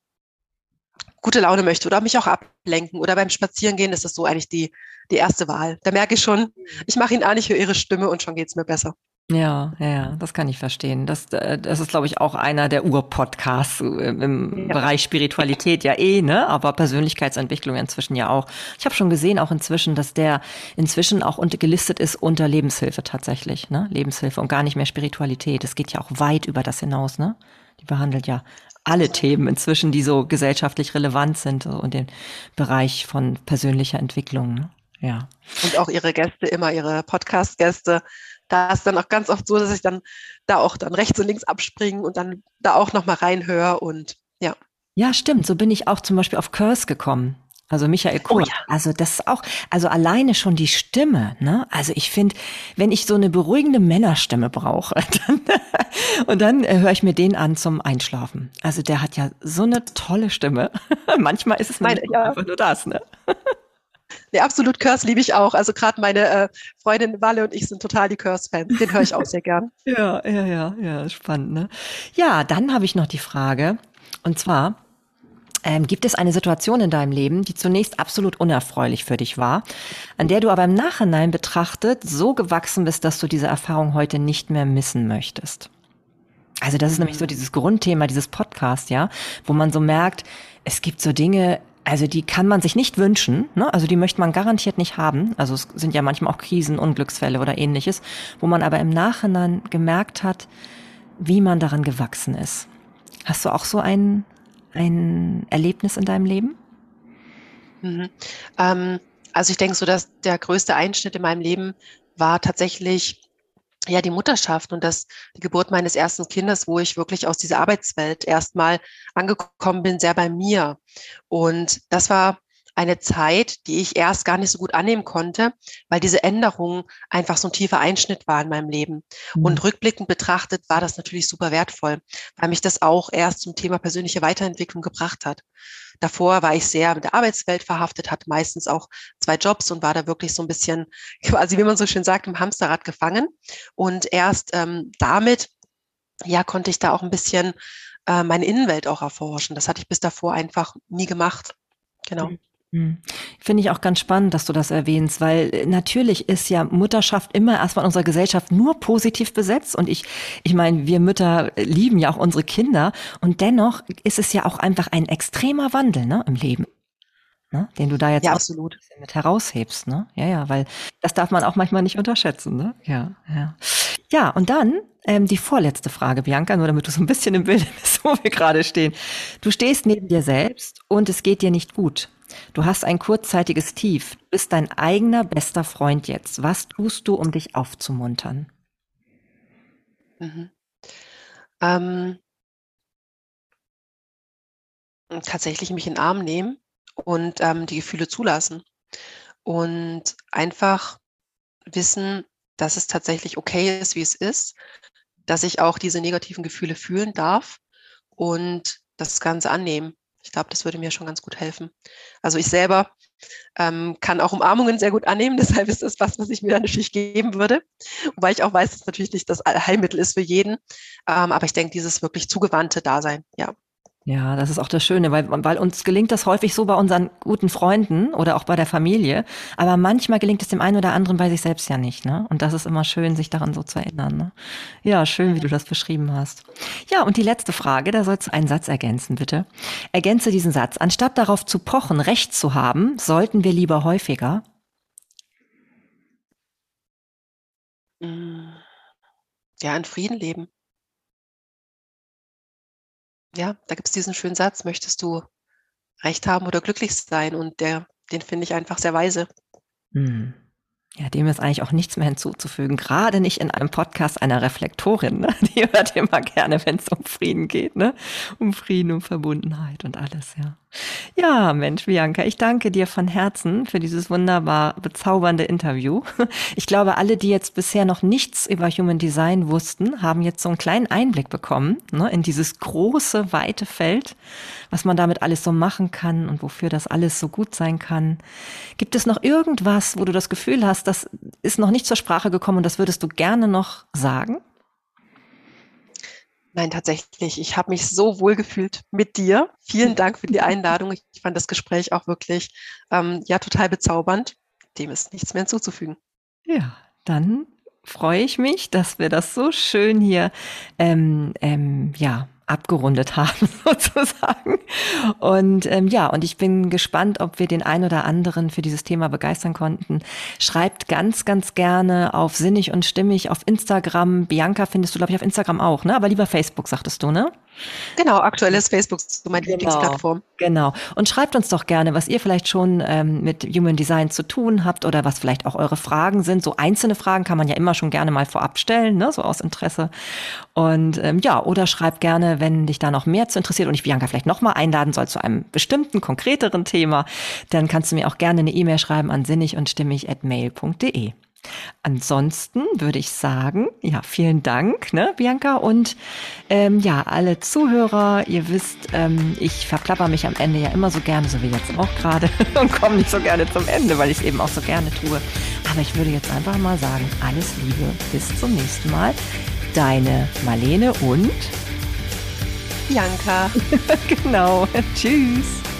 gute Laune möchte oder mich auch ablenken oder beim Spazierengehen ist das so eigentlich die, die erste Wahl. Da merke ich schon, ich mache ihn an, ich höre ihre Stimme und schon geht es mir besser. Ja, ja, das kann ich verstehen. Das, äh, das ist, glaube ich, auch einer der Urpodcasts äh, im ja. Bereich Spiritualität ja eh, ne? Aber Persönlichkeitsentwicklung inzwischen ja auch. Ich habe schon gesehen, auch inzwischen, dass der inzwischen auch unter, gelistet ist unter Lebenshilfe tatsächlich, ne? Lebenshilfe und gar nicht mehr Spiritualität. Es geht ja auch weit über das hinaus, ne? Die behandelt ja alle Themen inzwischen, die so gesellschaftlich relevant sind und den Bereich von persönlicher Entwicklung. Ne? Ja. Und auch ihre Gäste, immer ihre Podcast-Gäste, da ist dann auch ganz oft so, dass ich dann da auch dann rechts und links abspringen und dann da auch nochmal reinhöre und ja. Ja, stimmt. So bin ich auch zum Beispiel auf Curse gekommen. Also Michael oh Kurt. Oh ja. Also das ist auch, also alleine schon die Stimme, ne? Also ich finde, wenn ich so eine beruhigende Männerstimme brauche, dann, und dann äh, höre ich mir den an zum Einschlafen. Also der hat ja so eine tolle Stimme. Manchmal ist es meine, ja. einfach nur das, ne? Nee, absolut Curse liebe ich auch. Also gerade meine äh, Freundin Walle und ich sind total die Curse-Fans. Den höre ich auch sehr gern. ja, ja, ja, ja, spannend, ne? Ja, dann habe ich noch die Frage, und zwar, ähm, gibt es eine Situation in deinem Leben, die zunächst absolut unerfreulich für dich war, an der du aber im Nachhinein betrachtet so gewachsen bist, dass du diese Erfahrung heute nicht mehr missen möchtest? Also das ist nämlich so dieses Grundthema dieses Podcasts, ja, wo man so merkt, es gibt so Dinge, also die kann man sich nicht wünschen, ne? also die möchte man garantiert nicht haben. Also es sind ja manchmal auch Krisen, Unglücksfälle oder ähnliches, wo man aber im Nachhinein gemerkt hat, wie man daran gewachsen ist. Hast du auch so einen ein Erlebnis in deinem Leben? Mhm. Ähm, also ich denke so, dass der größte Einschnitt in meinem Leben war tatsächlich ja die Mutterschaft und das die Geburt meines ersten Kindes, wo ich wirklich aus dieser Arbeitswelt erstmal angekommen bin, sehr bei mir. Und das war eine Zeit, die ich erst gar nicht so gut annehmen konnte, weil diese Änderung einfach so ein tiefer Einschnitt war in meinem Leben. Mhm. Und rückblickend betrachtet war das natürlich super wertvoll, weil mich das auch erst zum Thema persönliche Weiterentwicklung gebracht hat. Davor war ich sehr mit der Arbeitswelt verhaftet, hatte meistens auch zwei Jobs und war da wirklich so ein bisschen, quasi wie man so schön sagt, im Hamsterrad gefangen. Und erst ähm, damit, ja, konnte ich da auch ein bisschen äh, meine Innenwelt auch erforschen. Das hatte ich bis davor einfach nie gemacht. Genau. Hm. Finde ich auch ganz spannend, dass du das erwähnst, weil äh, natürlich ist ja Mutterschaft immer erstmal in unserer Gesellschaft nur positiv besetzt und ich, ich meine, wir Mütter lieben ja auch unsere Kinder und dennoch ist es ja auch einfach ein extremer Wandel ne, im Leben. Ne, den du da jetzt ja, absolut. mit heraushebst, ne? Ja, ja, weil das darf man auch manchmal nicht unterschätzen, ne? Ja, ja. Ja, und dann ähm, die vorletzte Frage, Bianca, nur damit du so ein bisschen im Bild bist, wo wir gerade stehen. Du stehst neben dir selbst und es geht dir nicht gut. Du hast ein kurzzeitiges Tief, du bist dein eigener bester Freund jetzt. Was tust du, um dich aufzumuntern? Mhm. Ähm, tatsächlich mich in den Arm nehmen und ähm, die Gefühle zulassen und einfach wissen, dass es tatsächlich okay ist, wie es ist, dass ich auch diese negativen Gefühle fühlen darf und das Ganze annehmen. Ich glaube, das würde mir schon ganz gut helfen. Also ich selber ähm, kann auch Umarmungen sehr gut annehmen, deshalb ist das was, was ich mir dann natürlich geben würde. Wobei ich auch weiß, dass natürlich nicht das Heilmittel ist für jeden. Ähm, aber ich denke, dieses wirklich zugewandte Dasein, ja. Ja, das ist auch das Schöne, weil, weil uns gelingt das häufig so bei unseren guten Freunden oder auch bei der Familie. Aber manchmal gelingt es dem einen oder anderen bei sich selbst ja nicht. Ne? Und das ist immer schön, sich daran so zu erinnern. Ne? Ja, schön, wie du das beschrieben hast. Ja, und die letzte Frage, da sollst du einen Satz ergänzen, bitte. Ergänze diesen Satz. Anstatt darauf zu pochen, Recht zu haben, sollten wir lieber häufiger. Ja, in Frieden leben ja, da gibt es diesen schönen Satz, möchtest du Recht haben oder glücklich sein? Und der, den finde ich einfach sehr weise. Hm. Ja, dem ist eigentlich auch nichts mehr hinzuzufügen. Gerade nicht in einem Podcast einer Reflektorin. Ne? Die hört immer gerne, wenn es um Frieden geht, ne? Um Frieden, um Verbundenheit und alles, ja. Ja, Mensch, Bianca, ich danke dir von Herzen für dieses wunderbar bezaubernde Interview. Ich glaube, alle, die jetzt bisher noch nichts über Human Design wussten, haben jetzt so einen kleinen Einblick bekommen ne, in dieses große, weite Feld, was man damit alles so machen kann und wofür das alles so gut sein kann. Gibt es noch irgendwas, wo du das Gefühl hast, das ist noch nicht zur Sprache gekommen und das würdest du gerne noch sagen? Nein, tatsächlich. Ich habe mich so wohl gefühlt mit dir. Vielen Dank für die Einladung. Ich fand das Gespräch auch wirklich ähm, ja total bezaubernd. Dem ist nichts mehr hinzuzufügen. Ja, dann freue ich mich, dass wir das so schön hier ähm, ähm, ja abgerundet haben sozusagen. Und ähm, ja, und ich bin gespannt, ob wir den ein oder anderen für dieses Thema begeistern konnten. Schreibt ganz, ganz gerne auf Sinnig und Stimmig auf Instagram. Bianca findest du, glaube ich, auf Instagram auch, ne? Aber lieber Facebook, sagtest du, ne? Genau, aktuell ist Facebook so meine genau, Lieblingsplattform. Genau. Und schreibt uns doch gerne, was ihr vielleicht schon ähm, mit Human Design zu tun habt oder was vielleicht auch eure Fragen sind. So einzelne Fragen kann man ja immer schon gerne mal vorab stellen, ne? so aus Interesse. Und ähm, ja, oder schreibt gerne, wenn dich da noch mehr zu interessiert und ich Bianca vielleicht nochmal einladen soll zu einem bestimmten, konkreteren Thema, dann kannst du mir auch gerne eine E-Mail schreiben an sinnig und stimmig at mail.de. Ansonsten würde ich sagen, ja, vielen Dank, ne, Bianca. Und ähm, ja, alle Zuhörer, ihr wisst, ähm, ich verklapper mich am Ende ja immer so gerne, so wie jetzt auch gerade, und komme nicht so gerne zum Ende, weil ich es eben auch so gerne tue. Aber ich würde jetzt einfach mal sagen, alles Liebe, bis zum nächsten Mal. Deine Marlene und Bianca. genau. Tschüss.